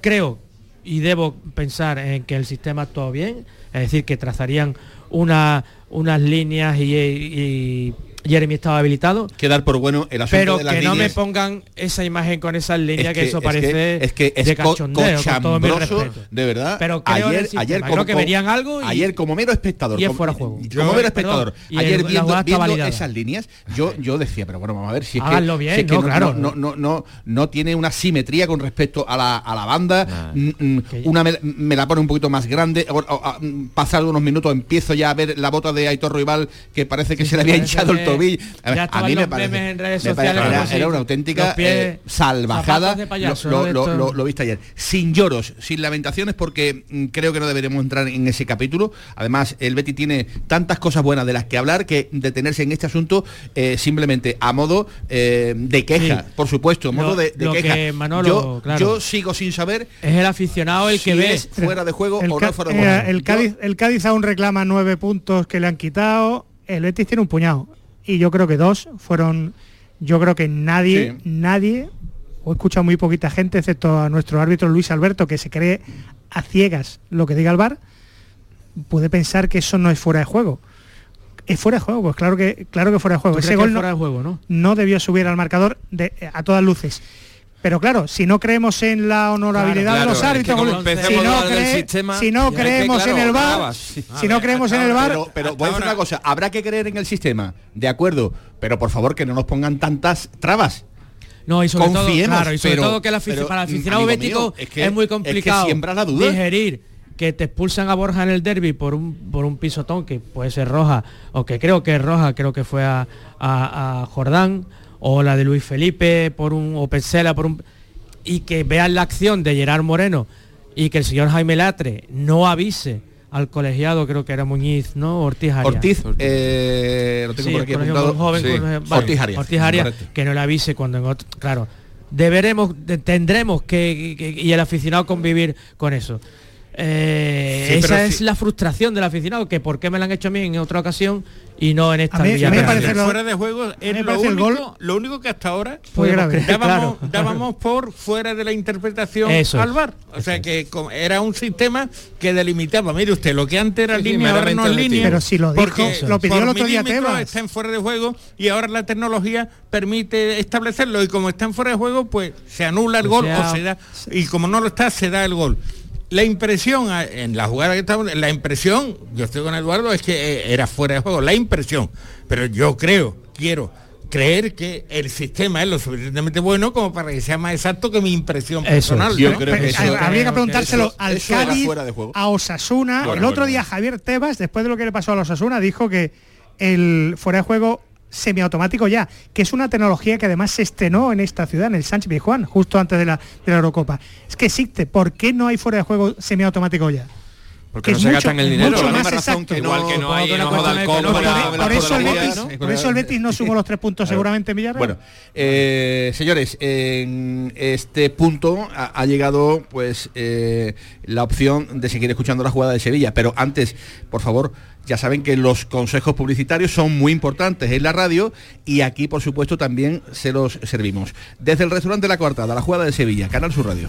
creo y debo pensar en que el sistema actuó bien, es decir, que trazarían una, unas líneas y, y Jeremy estaba habilitado. Quedar por bueno el asunto Pero de las que no me pongan esa imagen con esas líneas, Es que, que- eso es parece que- es que es de co- cachondeo, con todo mi cochambroso, respeto. de verdad. Pero creo el ayer, ayer creo como, que verían algo y- ayer como mero espectador, y es fuera juego. como Yo- mero perdón, espectador, ayer viendo, esas líneas, yo, yo decía, pero bueno, vamos a ver si es Háganlo que, bien, si es que no, no, claro. no, no, no, no tiene una simetría con respecto a la, a la banda, mm, una me, me la pone un poquito más grande, pasado unos minutos empiezo ya a ver la bota de Aitor Rival que parece que Sí, se le había hinchado el tobillo. A, ver, mí me parece, memes en redes me parece- sociales era, una auténtica pies, eh, salvajada. payaso, lo, lo- esto. lo- lo viste ayer. Sin lloros, sin lamentaciones, porque mm, creo que no deberemos entrar en ese capítulo. Además, el Betty tiene tantas cosas buenas de las que hablar que detenerse en este asunto eh, simplemente a modo eh, de queja, Sí. por supuesto, a modo de, queja. que, Manolo, yo, claro. yo sigo sin saber Es el aficionado el que si ve fuera de juego el, o Ca- no fuera de eh, juego. el Cádiz, el Cádiz aún reclama nueve puntos que le han quitado. El Betis tiene un puñado. Y yo creo que dos fueron. Yo creo que nadie, Sí. nadie, o he escuchado muy poquita gente, excepto a nuestro árbitro Luis Alberto, que se cree a ciegas lo que diga el VAR, puede pensar que eso no es fuera de juego. Es fuera de juego, pues claro que, claro que fuera de juego. ¿Tú Ese gol es no, fuera de juego, no? no debió subir al marcador de- a todas luces. Pero claro, si no creemos en la honorabilidad Claro, de los claro, es que árbitros, si no, cree- sistema, si no que, creemos claro, en el VAR, acabas. si no creemos en el VAR, pero, pero voy a decir una cosa, habrá que creer en el sistema, de acuerdo, pero por favor que no nos pongan tantas trabas. No, y sobre Confiemos, todo, claro, y sobre pero- todo que pero, para el aficionado bético mío, es, muy es que complicado siembras la duda. digerir que te expulsan a Borja en el derby por un por un pisotón que puede ser roja o que creo que es roja, creo que fue a, a- a Jordán o la de Luis Felipe por un o Petzela por un y que vean la acción de Gerard Moreno y que el señor Jaime Latre no avise al colegiado, creo que era Muñiz, ¿no? Ortiz Arias. Ortiz, eh, lo tengo Sí, por aquí apuntado. joven, Sí. colegio- vale, Ortiz Arias. Ortiz Arias, que no le avise cuando en otro, claro, deberemos, de- tendremos que, que- y el aficionado convivir con eso. Eh, Sí, esa es si- la frustración del aficionado, que por qué me la han hecho a mí en otra ocasión y no en esta A mí- a mí me parece lo- fuera de juego es lo parece el único, gol lo único que hasta ahora Fue grave. dábamos, Claro. dábamos por fuera de la interpretación Eso es. al VAR. O sea que era un sistema que delimitaba. Mire usted, lo que antes era Sí, sí, línea, ahora no es línea. Pero si lo dijo, porque lo pidió por el otro día milímetros Tebas. está en fuera de juego y ahora la tecnología permite establecerlo y como está en fuera de juego, pues se anula el O gol sea- o se da y como no lo está, se da el gol. La impresión a- en la jugada que estamos, la impresión, yo estoy con Eduardo, es que eh, era fuera de juego, la impresión. Pero yo creo, quiero creer que el sistema es lo suficientemente bueno como para que sea más exacto que mi impresión Eso, personal. yo ¿no? creo que eso- Habría que preguntárselo Eso- al Cádiz, a Osasuna. Bueno, el otro bueno. día Javier Tebas, después de lo que le pasó a los Osasuna, dijo que el fuera de juego semiautomático ya, que es una tecnología que además se estrenó en esta ciudad, en el Sánchez Pizjuán, justo antes de la, de la Eurocopa. Es que existe, ¿por qué no hay fuera de juego semiautomático ya? Porque Que no se mucho- gastan el dinero. La misma razón que no hay enojo de alcohol Por eso el Betis, ¿no? por eso el Betis no sumó los tres puntos seguramente en Villarreal. Bueno, eh, señores, en este punto ha, ha llegado pues eh, la opción de seguir escuchando la jugada de Sevilla. Pero antes, por favor, ya saben que los consejos publicitarios son muy importantes en la radio y aquí, por supuesto, también se los servimos. Desde el restaurante La Coartada, la jugada de Sevilla, Canal Sur Radio.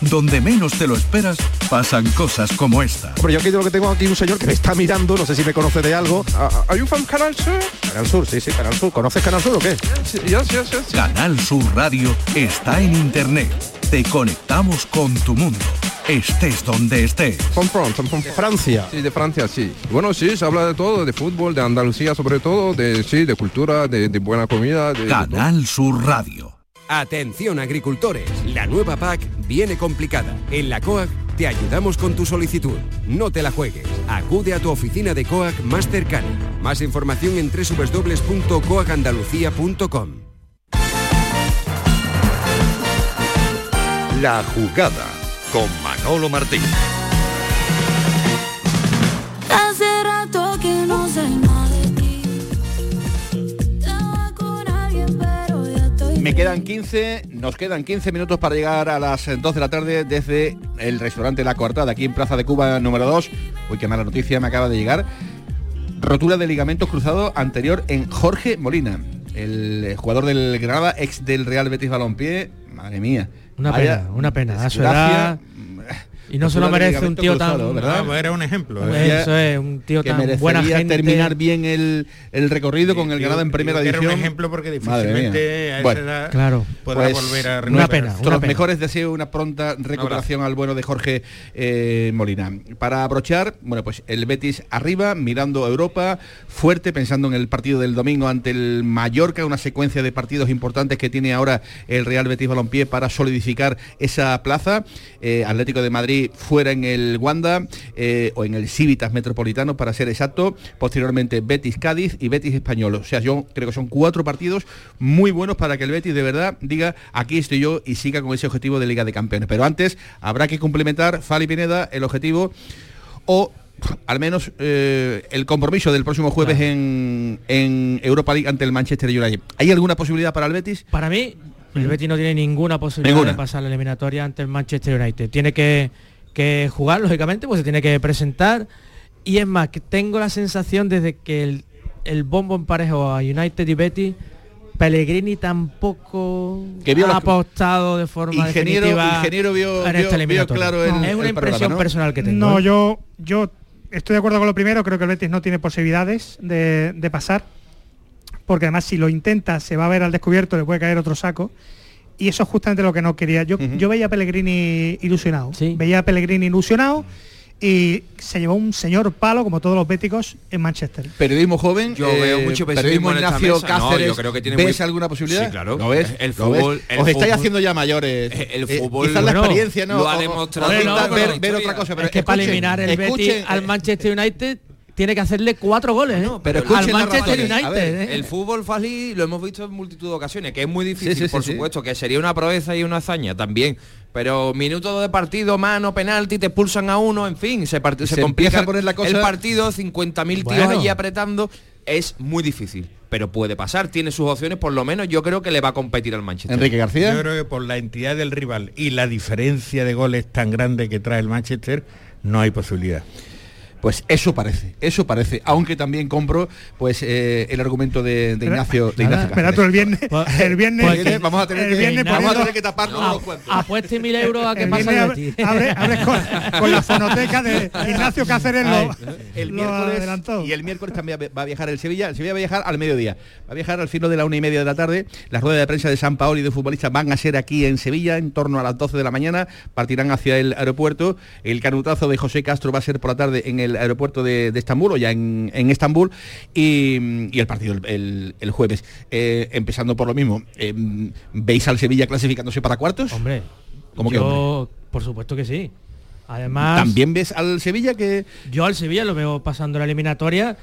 donde menos te lo esperas, pasan cosas como esta. Hombre, yo aquí lo que tengo aquí un señor que me está mirando, no sé si me conoce de algo. ¿Hay un fan Canal Sur? Canal Sur, sí, sí, Canal Sur. ¿Conoces Canal Sur o qué? Canal Sur Radio está en internet. Te conectamos con tu mundo, estés donde estés. Francia. Sí, de Francia, sí. Bueno, sí, se habla de todo, de fútbol, de Andalucía sobre todo, de sí, de cultura, de, de buena comida. De, de todo. Canal Sur Radio. Atención agricultores, la nueva PAC viene complicada. En la COAC te ayudamos con tu solicitud. No te la juegues. Acude a tu oficina de COAC más cercana. Más información en www.coacandalucía.com. La jugada con Manolo Martín. Me quedan 15, nos quedan 15 minutos para llegar a las 2 de la tarde desde el restaurante La Coartada, aquí en Plaza de Cuba número 2. Uy, qué mala noticia me acaba de llegar. Rotura de ligamento cruzado anterior en Jorge Molina, el eh, jugador del Granada, ex del Real Betis Balompié. Madre mía. Una Vaya pena, una pena. A su desgracia. edad. Y no se lo merece un tío tan. cruzado, ¿verdad? Ah, pues era un ejemplo. Decía Eso es, un tío que tan merecería buena gente. terminar bien el, el recorrido con el Granada en digo primera era un ejemplo porque difícilmente a esa Bueno, edad Claro. podrá pues, volver a una recuperarse. pena. Los mejores deseos una pronta recuperación al bueno de Jorge eh, Molina. Para abrochar, bueno, pues el Betis arriba, mirando a Europa, fuerte, pensando en el partido del domingo ante el Mallorca, una secuencia de partidos importantes que tiene ahora el Real Betis Balompié para solidificar esa plaza. Eh, Atlético de Madrid fuera en el Wanda eh, o en el Civitas Metropolitano, para ser exacto. Posteriormente Betis Cádiz y Betis Español. O sea, yo creo que son cuatro partidos muy buenos para que el Betis de verdad diga aquí estoy yo y siga con ese objetivo de Liga de Campeones. Pero antes habrá que complementar, Fali Pineda, el objetivo o al menos eh, el compromiso del próximo jueves en, en Europa League ante el Manchester United. ¿Hay alguna posibilidad para el Betis? Para mí, El Betis no tiene ninguna posibilidad Ninguna. de pasar la eliminatoria ante el Manchester United. Tiene que, que jugar, lógicamente, pues se tiene que presentar. Y es más, que tengo la sensación desde que el, el bombo emparejó a United y Betis, Pellegrini tampoco Que vio ha apostado de forma Ingeniero- definitiva ingeniero vio- en vio- esta vio eliminatoria. claro el- es una el impresión personal que tengo. No, ¿eh? yo, yo estoy de acuerdo con lo primero, creo que el Betis no tiene posibilidades de, de pasar, porque además si lo intenta se va a ver al descubierto, le puede caer otro saco. Y eso es justamente lo que no quería. Yo, yo veía a Pellegrini ilusionado. Veía a Pellegrini ilusionado y se llevó un señor palo, como todos los béticos, en Manchester. Periodismo joven. Yo eh, veo mucho pesimismo periodismo en esta Ignacio mesa. No, Cáceres. yo creo que tiene ¿Ves muy- alguna posibilidad? Sí, claro. ¿Lo ves? El ¿Lo ves? fútbol- el Os estáis haciendo ya mayores. El Eh, fútbol- quizás la Bueno, experiencia, ¿no? lo ha O- o- demostrado o ver, otra cosa. Pero es que para eliminar el Betis al Manchester United tiene que hacerle cuatro goles. ¿eh? pero al escuchen la Manchester. United. Ver, ¿eh? El fútbol Fali lo hemos visto en multitud de ocasiones, que es muy difícil, Sí, sí, sí, por sí. supuesto, que sería una proeza y una hazaña también. Pero minutos de partido, mano, penalti, te expulsan a uno, en fin, se, part- se, Se complica a poner la cosa- el partido, 50.000 tíos Bueno. allí apretando, es muy difícil. Pero puede pasar, tiene sus opciones, por lo menos yo creo que le va a competir al Manchester. Enrique García. Yo creo que por la entidad del rival y la diferencia de goles tan grande que trae el Manchester, no hay posibilidad. Pues eso parece, eso parece. Aunque también compro pues eh, el argumento de, de Ignacio, de Ignacio Espera tú el viernes, [laughs] el viernes, Pues que vamos a tener el que- viernes vamos a tener que taparnos Ah, unos cuantos. Apueste mil euros a que pasa el abre, Betis. abre- abre con, con la fonoteca de [laughs] Ignacio Cáceres lo, el lo miércoles adelantó. y el miércoles también va a viajar el Sevilla. El Sevilla va a viajar al mediodía. Va a viajar al filo de la una y media de la tarde. Las ruedas de prensa de San Paolo y de futbolistas van a ser aquí en Sevilla en torno a las 12 de la mañana. Partirán hacia el aeropuerto. El canutazo de José Castro va a ser por la tarde en el aeropuerto de, de Estambul o ya en, en Estambul y, y el partido el, el- el jueves. Eh, empezando por lo mismo. eh, ¿Veis al Sevilla clasificándose para cuartos? Hombre, ¿Cómo que yo, por supuesto que sí. Además, ¿También ves al Sevilla que yo al Sevilla lo veo pasando la eliminatoria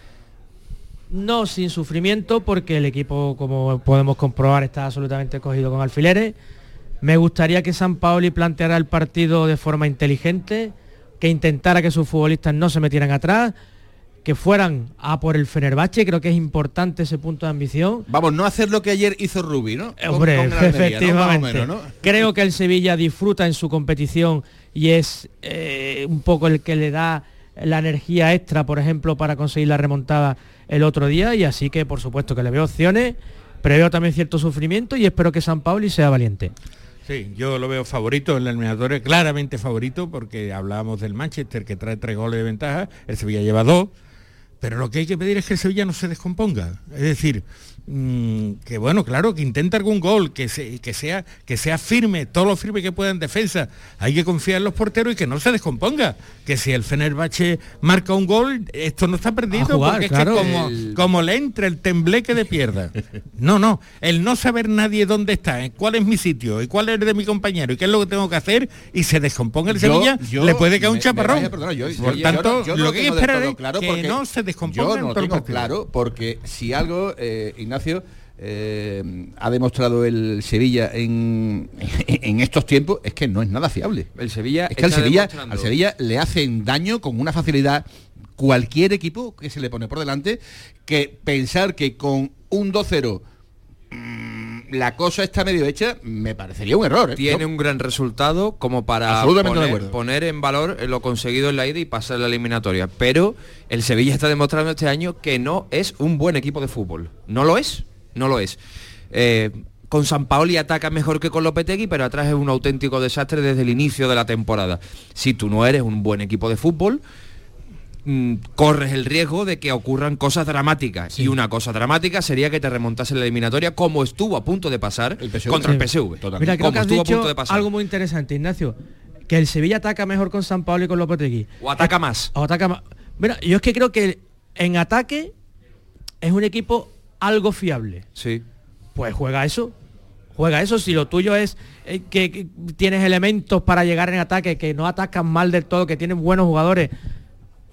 no sin sufrimiento porque el equipo como podemos comprobar está absolutamente cogido con alfileres. Me gustaría que San Paoli planteara el partido de forma inteligente, que intentara que sus futbolistas no se metieran atrás, que fueran a por el Fenerbahce, creo que es importante ese punto de ambición. Vamos, no hacer lo que ayer hizo Rubi, ¿no? Hombre, efectivamente. menos, ¿no? Creo que el Sevilla disfruta en su competición y es eh, un poco el que le da la energía extra, por ejemplo, para conseguir la remontada el otro día y así que por supuesto que le veo opciones, pero veo también cierto sufrimiento y espero que San Pauli sea valiente. Sí, yo lo veo favorito en la eliminatoria, claramente favorito, porque hablábamos del Manchester que trae tres goles de ventaja, el Sevilla lleva dos, pero lo que hay que pedir es que el Sevilla no se descomponga. Es decir, mm, que bueno, claro, que intente algún gol, que, se- que, sea, que sea firme, todo lo firme que pueda en defensa. Hay que confiar en los porteros y que no se descomponga. Que si el Fenerbahce marca un gol, esto no está perdido, jugar, porque claro. es que como, El- como le entre el tembleque de pierda. No, no, el no saber nadie dónde está, eh, cuál es mi sitio y cuál es el de mi compañero y qué es lo que tengo que hacer y se descomponga el Yo- Sevilla, yo le puede caer un chaparrón. perdonar, yo- Por tanto, no- lo que hay que tengo del esperar todo es claro que no se descomponga Yo no lo tengo claro porque si algo, eh, Ignacio, eh, ha demostrado el Sevilla en, [laughs] en estos tiempos es que no es nada fiable. El Sevilla Es que al Sevilla, al Sevilla le hacen daño con una facilidad cualquier equipo que se le pone por delante que pensar que con un 2-0 mm, la cosa está medio hecha me parecería un error. ¿eh? tiene un gran resultado como para poner en valor lo conseguido en la ida y pasar la eliminatoria. Pero el Sevilla está demostrando este año que no es un buen equipo de fútbol. No lo es, no lo es. Eh, con San Paoli ataca mejor que con Lopetegui, pero atrás es un auténtico desastre desde el inicio de la temporada. Si tú no eres un buen equipo de fútbol, mm, corres el riesgo de que ocurran cosas dramáticas. Y una cosa dramática sería que te remontase la eliminatoria como estuvo a punto de pasar contra el. PSV. Mira, creo como que has estuvo a dicho punto de pasar. algo muy interesante, Ignacio. Que el Sevilla ataca mejor con San Pablo y con Lopetegui. O ataca más. O ataca más. Mira, yo es que creo que en ataque es un equipo algo fiable. Sí. Pues juega eso. Juega eso. Si lo tuyo es eh, que, que tienes elementos para llegar en ataque, que no atacan mal del todo, que tienen buenos jugadores,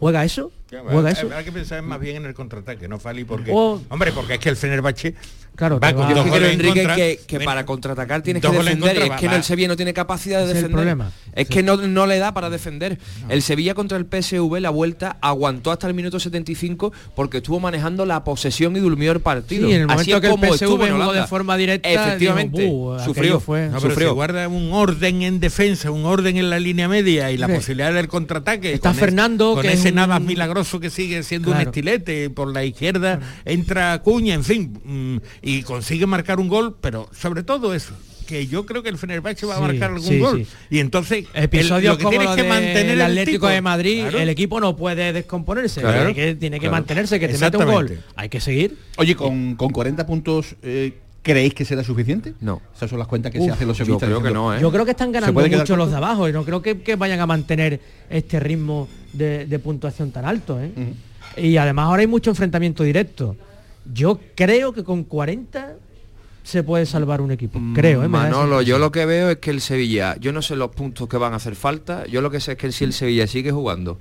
juega eso. Juega eso. Hay que pensar más bien en el contraataque, no Fali, porque... Hombre, porque es que el Fenerbahce Claro, va con dos goles en Enrique, contra. que, que para contraatacar tienes que defender. contra, es que va- no, el. Sevilla no tiene capacidad de el defender. problema. Es que no, no le da para defender. El Sevilla contra el PSV, la vuelta, aguantó hasta el minuto 75 porque estuvo manejando la posesión y durmió el partido. Sí, en el Así momento es que el como PSV estuvo en jugó de forma directa, Efectivamente. digo, "Buh, aquello sufrió. fue". No, pero sufrió. si guarda un orden en defensa, un orden en la línea media y la posibilidad del contraataque. está con es- Fernando, con que es ese un- nada milagroso que sigue siendo un estilete, por la izquierda entra Acuña, en fin, mm, y consigue marcar un gol, pero sobre todo eso que yo creo que el Fenerbahce va a Sí, marcar algún sí, gol sí. y entonces el- Episodios lo que como tienes lo que de mantener el Atlético de Madrid, Claro. el equipo no puede descomponerse, Claro. tiene que, tiene que Claro. mantenerse, que te mete un gol. Hay que seguir. Oye, con, con 40 puntos, eh, ¿creéis que será suficiente? No. Esas son las cuentas que Uf, se hacen los Yo sevillistas. creo que no, ¿eh? Yo creo que están ganando mucho los de abajo y no creo que, que vayan a mantener este ritmo de, de puntuación tan alto. ¿eh? Y además ahora hay mucho enfrentamiento directo. Yo creo que con 40 se puede salvar un equipo. Creo, ¿eh? Manolo, yo lo que veo es que el Sevilla, yo no sé los puntos que van a hacer falta, yo lo que sé es que si el Sevilla sigue jugando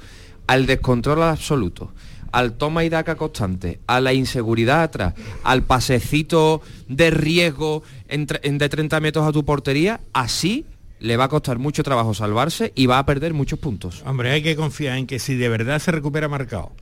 al descontrol absoluto, al toma y daca constante, a la inseguridad atrás, al pasecito de riesgo en de 30 metros a tu portería, así le va a costar mucho trabajo salvarse y va a perder muchos puntos. Hombre, hay que confiar en que si de verdad se recupera marcado,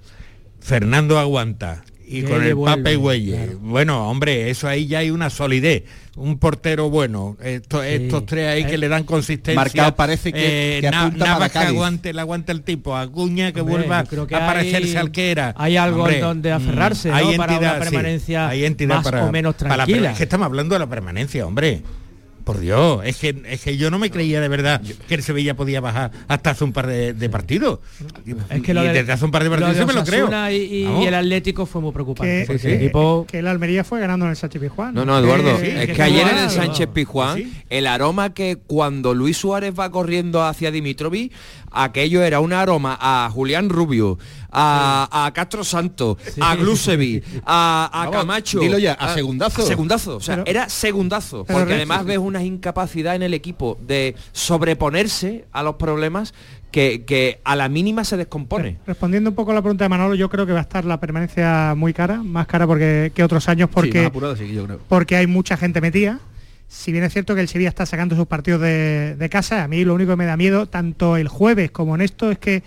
Fernando aguanta y Que con el vuelve, Güelle, claro. bueno, hombre, eso ahí ya hay una solidez, un portero bueno, estos, estos tres ahí que Eh, le dan consistencia. Marcado parece que- que Na- apunta para Navas que aguante, le aguanta el tipo, Acuña que Hombre, vuelva que a parecerse al que era. hay algo Hombre, en donde aferrarse, mm, ¿no? hay Para una entidad, sí, permanencia hay entidad más para- o menos para la tranquila. es que estamos hablando de la permanencia, hombre. Por Dios, es que, es que yo no me creía de verdad que el Sevilla podía bajar hasta hace un par de, de partidos. Es que lo y de- desde hace un par de lo partidos de sí me lo creo. Y, y- Vamos. y el Atlético fue muy preocupante. Que, que- el equipo que el Almería fue ganando en el Sánchez Pizjuán. No, no, Eduardo, Que- es que que ayer en el Sánchez. Pizjuán, el aroma que cuando Luis Suárez va corriendo hacia Dimitrovic, aquello era un aroma a Julián Rubio, a, a Castro Santos, a Glusevi, a, a Vamos, Camacho. dilo ya, a segundazo. a segundazo, o sea, Pero- era segundazo. Porque además ves una incapacidad en el equipo de sobreponerse a los problemas que, que a la mínima se descompone. Respondiendo un poco a la pregunta de Manolo, yo creo que va a estar la permanencia muy cara, más cara porque que otros años porque más apurado, sí, yo creo. porque hay mucha gente metida. Si bien es cierto que el Sevilla está sacando sus partidos de, casa, a mí lo único que me da miedo, tanto el jueves como en esto, es que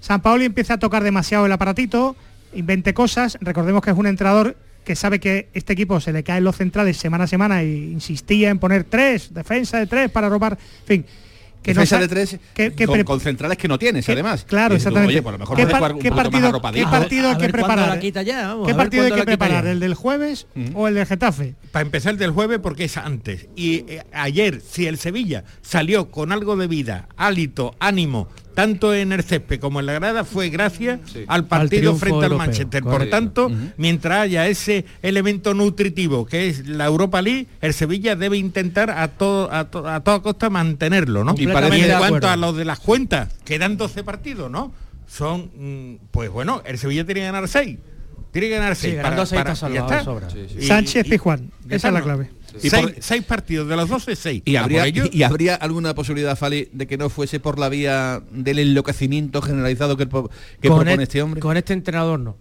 San Paoli empieza a tocar demasiado el aparatito, invente cosas. Recordemos que es un entrenador que sabe que este equipo se le caen los centrales semana a semana e insistía en poner tres, defensa de tres para robar, en fin. Que no de tres que- que con, pre- con centrales que no tienes, que- además. Claro, dices tú, exactamente. Oye, pues a lo mejor ¿Qué, puedes par- jugar un qué poquito más partido, qué partido hay que preparar? ya, vamos, ¿Qué partido hay que preparar? ya. ¿El del jueves o el del Getafe? Para empezar del jueves porque es antes. Y eh, ayer, si el Sevilla salió con algo de vida, hálito, ánimo, tanto en el césped como en la grada, fue gracias al partido frente al Manchester. Por tanto, mientras haya ese elemento nutritivo que es la Europa League, el Sevilla debe intentar a todo a, to- a toda costa mantenerlo, ¿no? Y en cuanto a los de las cuentas, quedan 12 partidos, ¿no? Son, mm, pues bueno, el Sevilla tiene que ganar 6. Tiene que ganar 6. ganando seis está salvado, ya está. sobra. Y- Sánchez ya esa es la clave. Y seis, por- seis partidos de los 12, 6. Y habría, y habría alguna posibilidad, Fali, de que no fuese por la vía del enloquecimiento generalizado que, con, propone e- este hombre. con este entrenador no.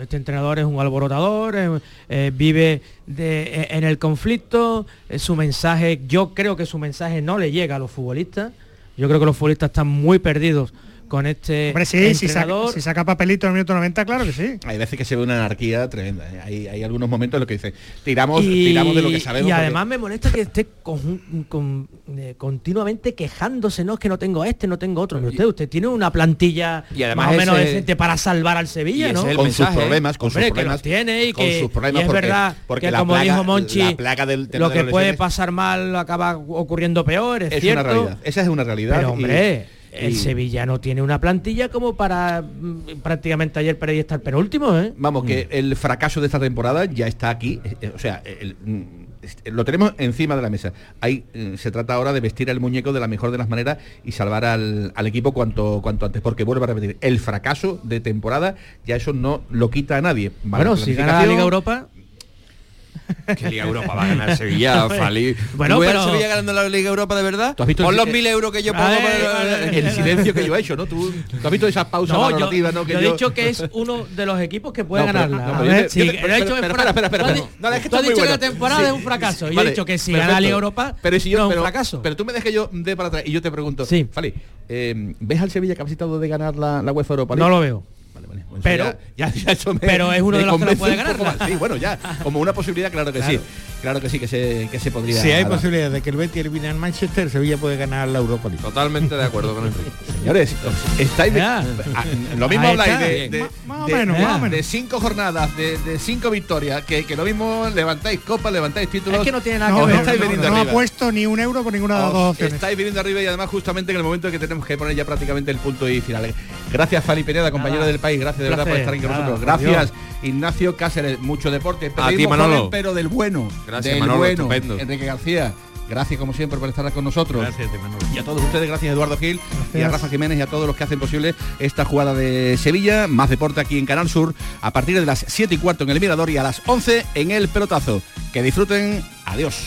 Este entrenador es un alborotador, eh, eh, vive de- eh, en el conflicto, eh, su mensaje, yo creo que su mensaje no le llega a los futbolistas, yo creo que los futbolistas están muy perdidos con este Hombre, sí, si saca, entrenador. si saca papelito en el minuto 90, claro que sí. Hay veces que se ve una anarquía tremenda. ¿eh? Hay, hay algunos momentos en los que dice tiramos, tiramos de lo que sabemos. y porque- además me molesta que esté con- con- eh, continuamente quejándose, no es que no tengo este, no tengo otro. Pero usted, usted tiene una plantilla Y además más o menos ese- decente para salvar al Sevilla, ¿no? con sus mensaje, problemas, con Hombre, sus problemas. tiene y con que sus problemas y es porque- verdad porque que la como plaga- dijo Monchi, la plaga del lo que puede pasar mal acaba ocurriendo peor, es, es cierto. una realidad. Esa es una realidad. Pero y- hombre, el y- Sevilla no tiene una plantilla como para mm, prácticamente ayer para estar penúltimo, ¿eh? Vamos, que el fracaso de esta temporada ya está aquí. eh, eh, o sea, el- mm, este, lo tenemos encima de la mesa. Ahí se trata ahora de vestir al muñeco de la mejor de las maneras y salvar al, al equipo cuanto, cuanto antes. Porque vuelvo a repetir, el fracaso de temporada ya eso no lo quita a nadie. Bueno, si gana la Liga Europa, [laughs] Que Liga Europa va a ganar Sevilla, [laughs] Fali. Bueno, ¿Tú ves pero- a Sevilla ganando la Liga Europa de verdad? ¿Tú has visto Por el- los mil euros que yo pongo Ay, para- el silencio que yo he hecho, ¿no? Tú, tú has visto esas pausas No, yo, ¿no? Que yo he dicho que es uno de los equipos que puede No, pero- ganarla. espera, espera, espera, No, es que tú has dicho que la temporada es un fracaso. Yo he dicho que si gana la Liga Europa pero si yo, es un pero, fracaso. Pero tú me dejes que yo dé para atrás y yo te pregunto, sí. Fali, eh, ¿ves al Sevilla capacitado de ganar la, UEFA Europa No lo veo. Pues pero, ya, ya, ya eso me- pero es uno me de los que lo puede ganar. más. Sí, bueno, ya, como una posibilidad, claro que sí. Claro. Claro que sí, que se, que se podría Si hay posibilidad de que el Betis elimine al Manchester, Sevilla puede ganar la Europa League. Totalmente de acuerdo con Enrique. [laughs] Señores, estáis... Ya. Ah, Lo mismo habláis de, de, Más- de- menos, de- más de cinco jornadas, de, de cinco victorias, que, que lo mismo levantáis copas, levantáis títulos. Es que no tiene nada No, no, estáis no, viniendo no ha puesto ni un euro por ninguna de las Os dos opciones. Estáis viniendo arriba y además justamente en el momento en que tenemos que poner ya prácticamente el punto y final. Gracias Fali Pineda, compañero Nada. del país, gracias de verdad por estar aquí con nosotros. Gracias Ignacio Cáceres, mucho deporte. A ti, Periodismo Manolo. joven, pero del bueno. Gracias, del Manolo, bueno. estupendo. Enrique García. Gracias como siempre por estar con nosotros. Gracias, Manolo. Y a todos ustedes, gracias Eduardo Gil y a. Rafa Jiménez y a todos los que hacen posible esta jugada de Sevilla. Más deporte aquí en Canal Sur a partir de las 7 y cuarto en el Mirador y a las 11 en el Pelotazo. Que disfruten. Adiós.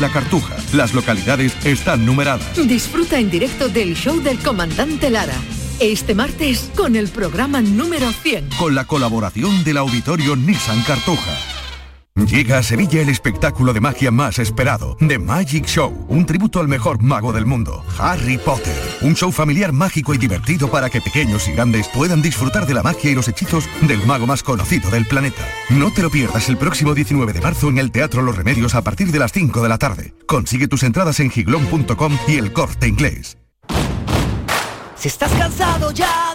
la Cartuja. Las localidades están numeradas. Disfruta en directo del show del comandante Lara. Este martes con el programa número 100. con la colaboración del auditorio Nissan Cartuja. Llega a Sevilla el espectáculo de magia más esperado, The Magic Show, un tributo al mejor mago del mundo, Harry Potter. Un show familiar mágico y divertido para que pequeños y grandes puedan disfrutar de la magia y los hechizos del mago más conocido del planeta. No te lo pierdas el próximo 19 de marzo en el Teatro Los Remedios a partir de las 5 de la tarde. Consigue tus entradas en giglón.com y el corte inglés. Si estás cansado ya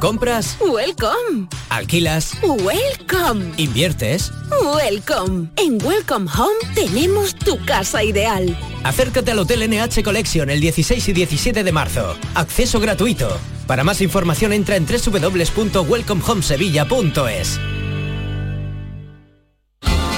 ¿Compras? Welcome. ¿Alquilas? Welcome. ¿Inviertes? Welcome. En Welcome Home tenemos tu casa ideal. Acércate al Hotel NH Collection el 16 y 17 de marzo. Acceso gratuito. Para más información entra en www.welcomehomesevilla.es.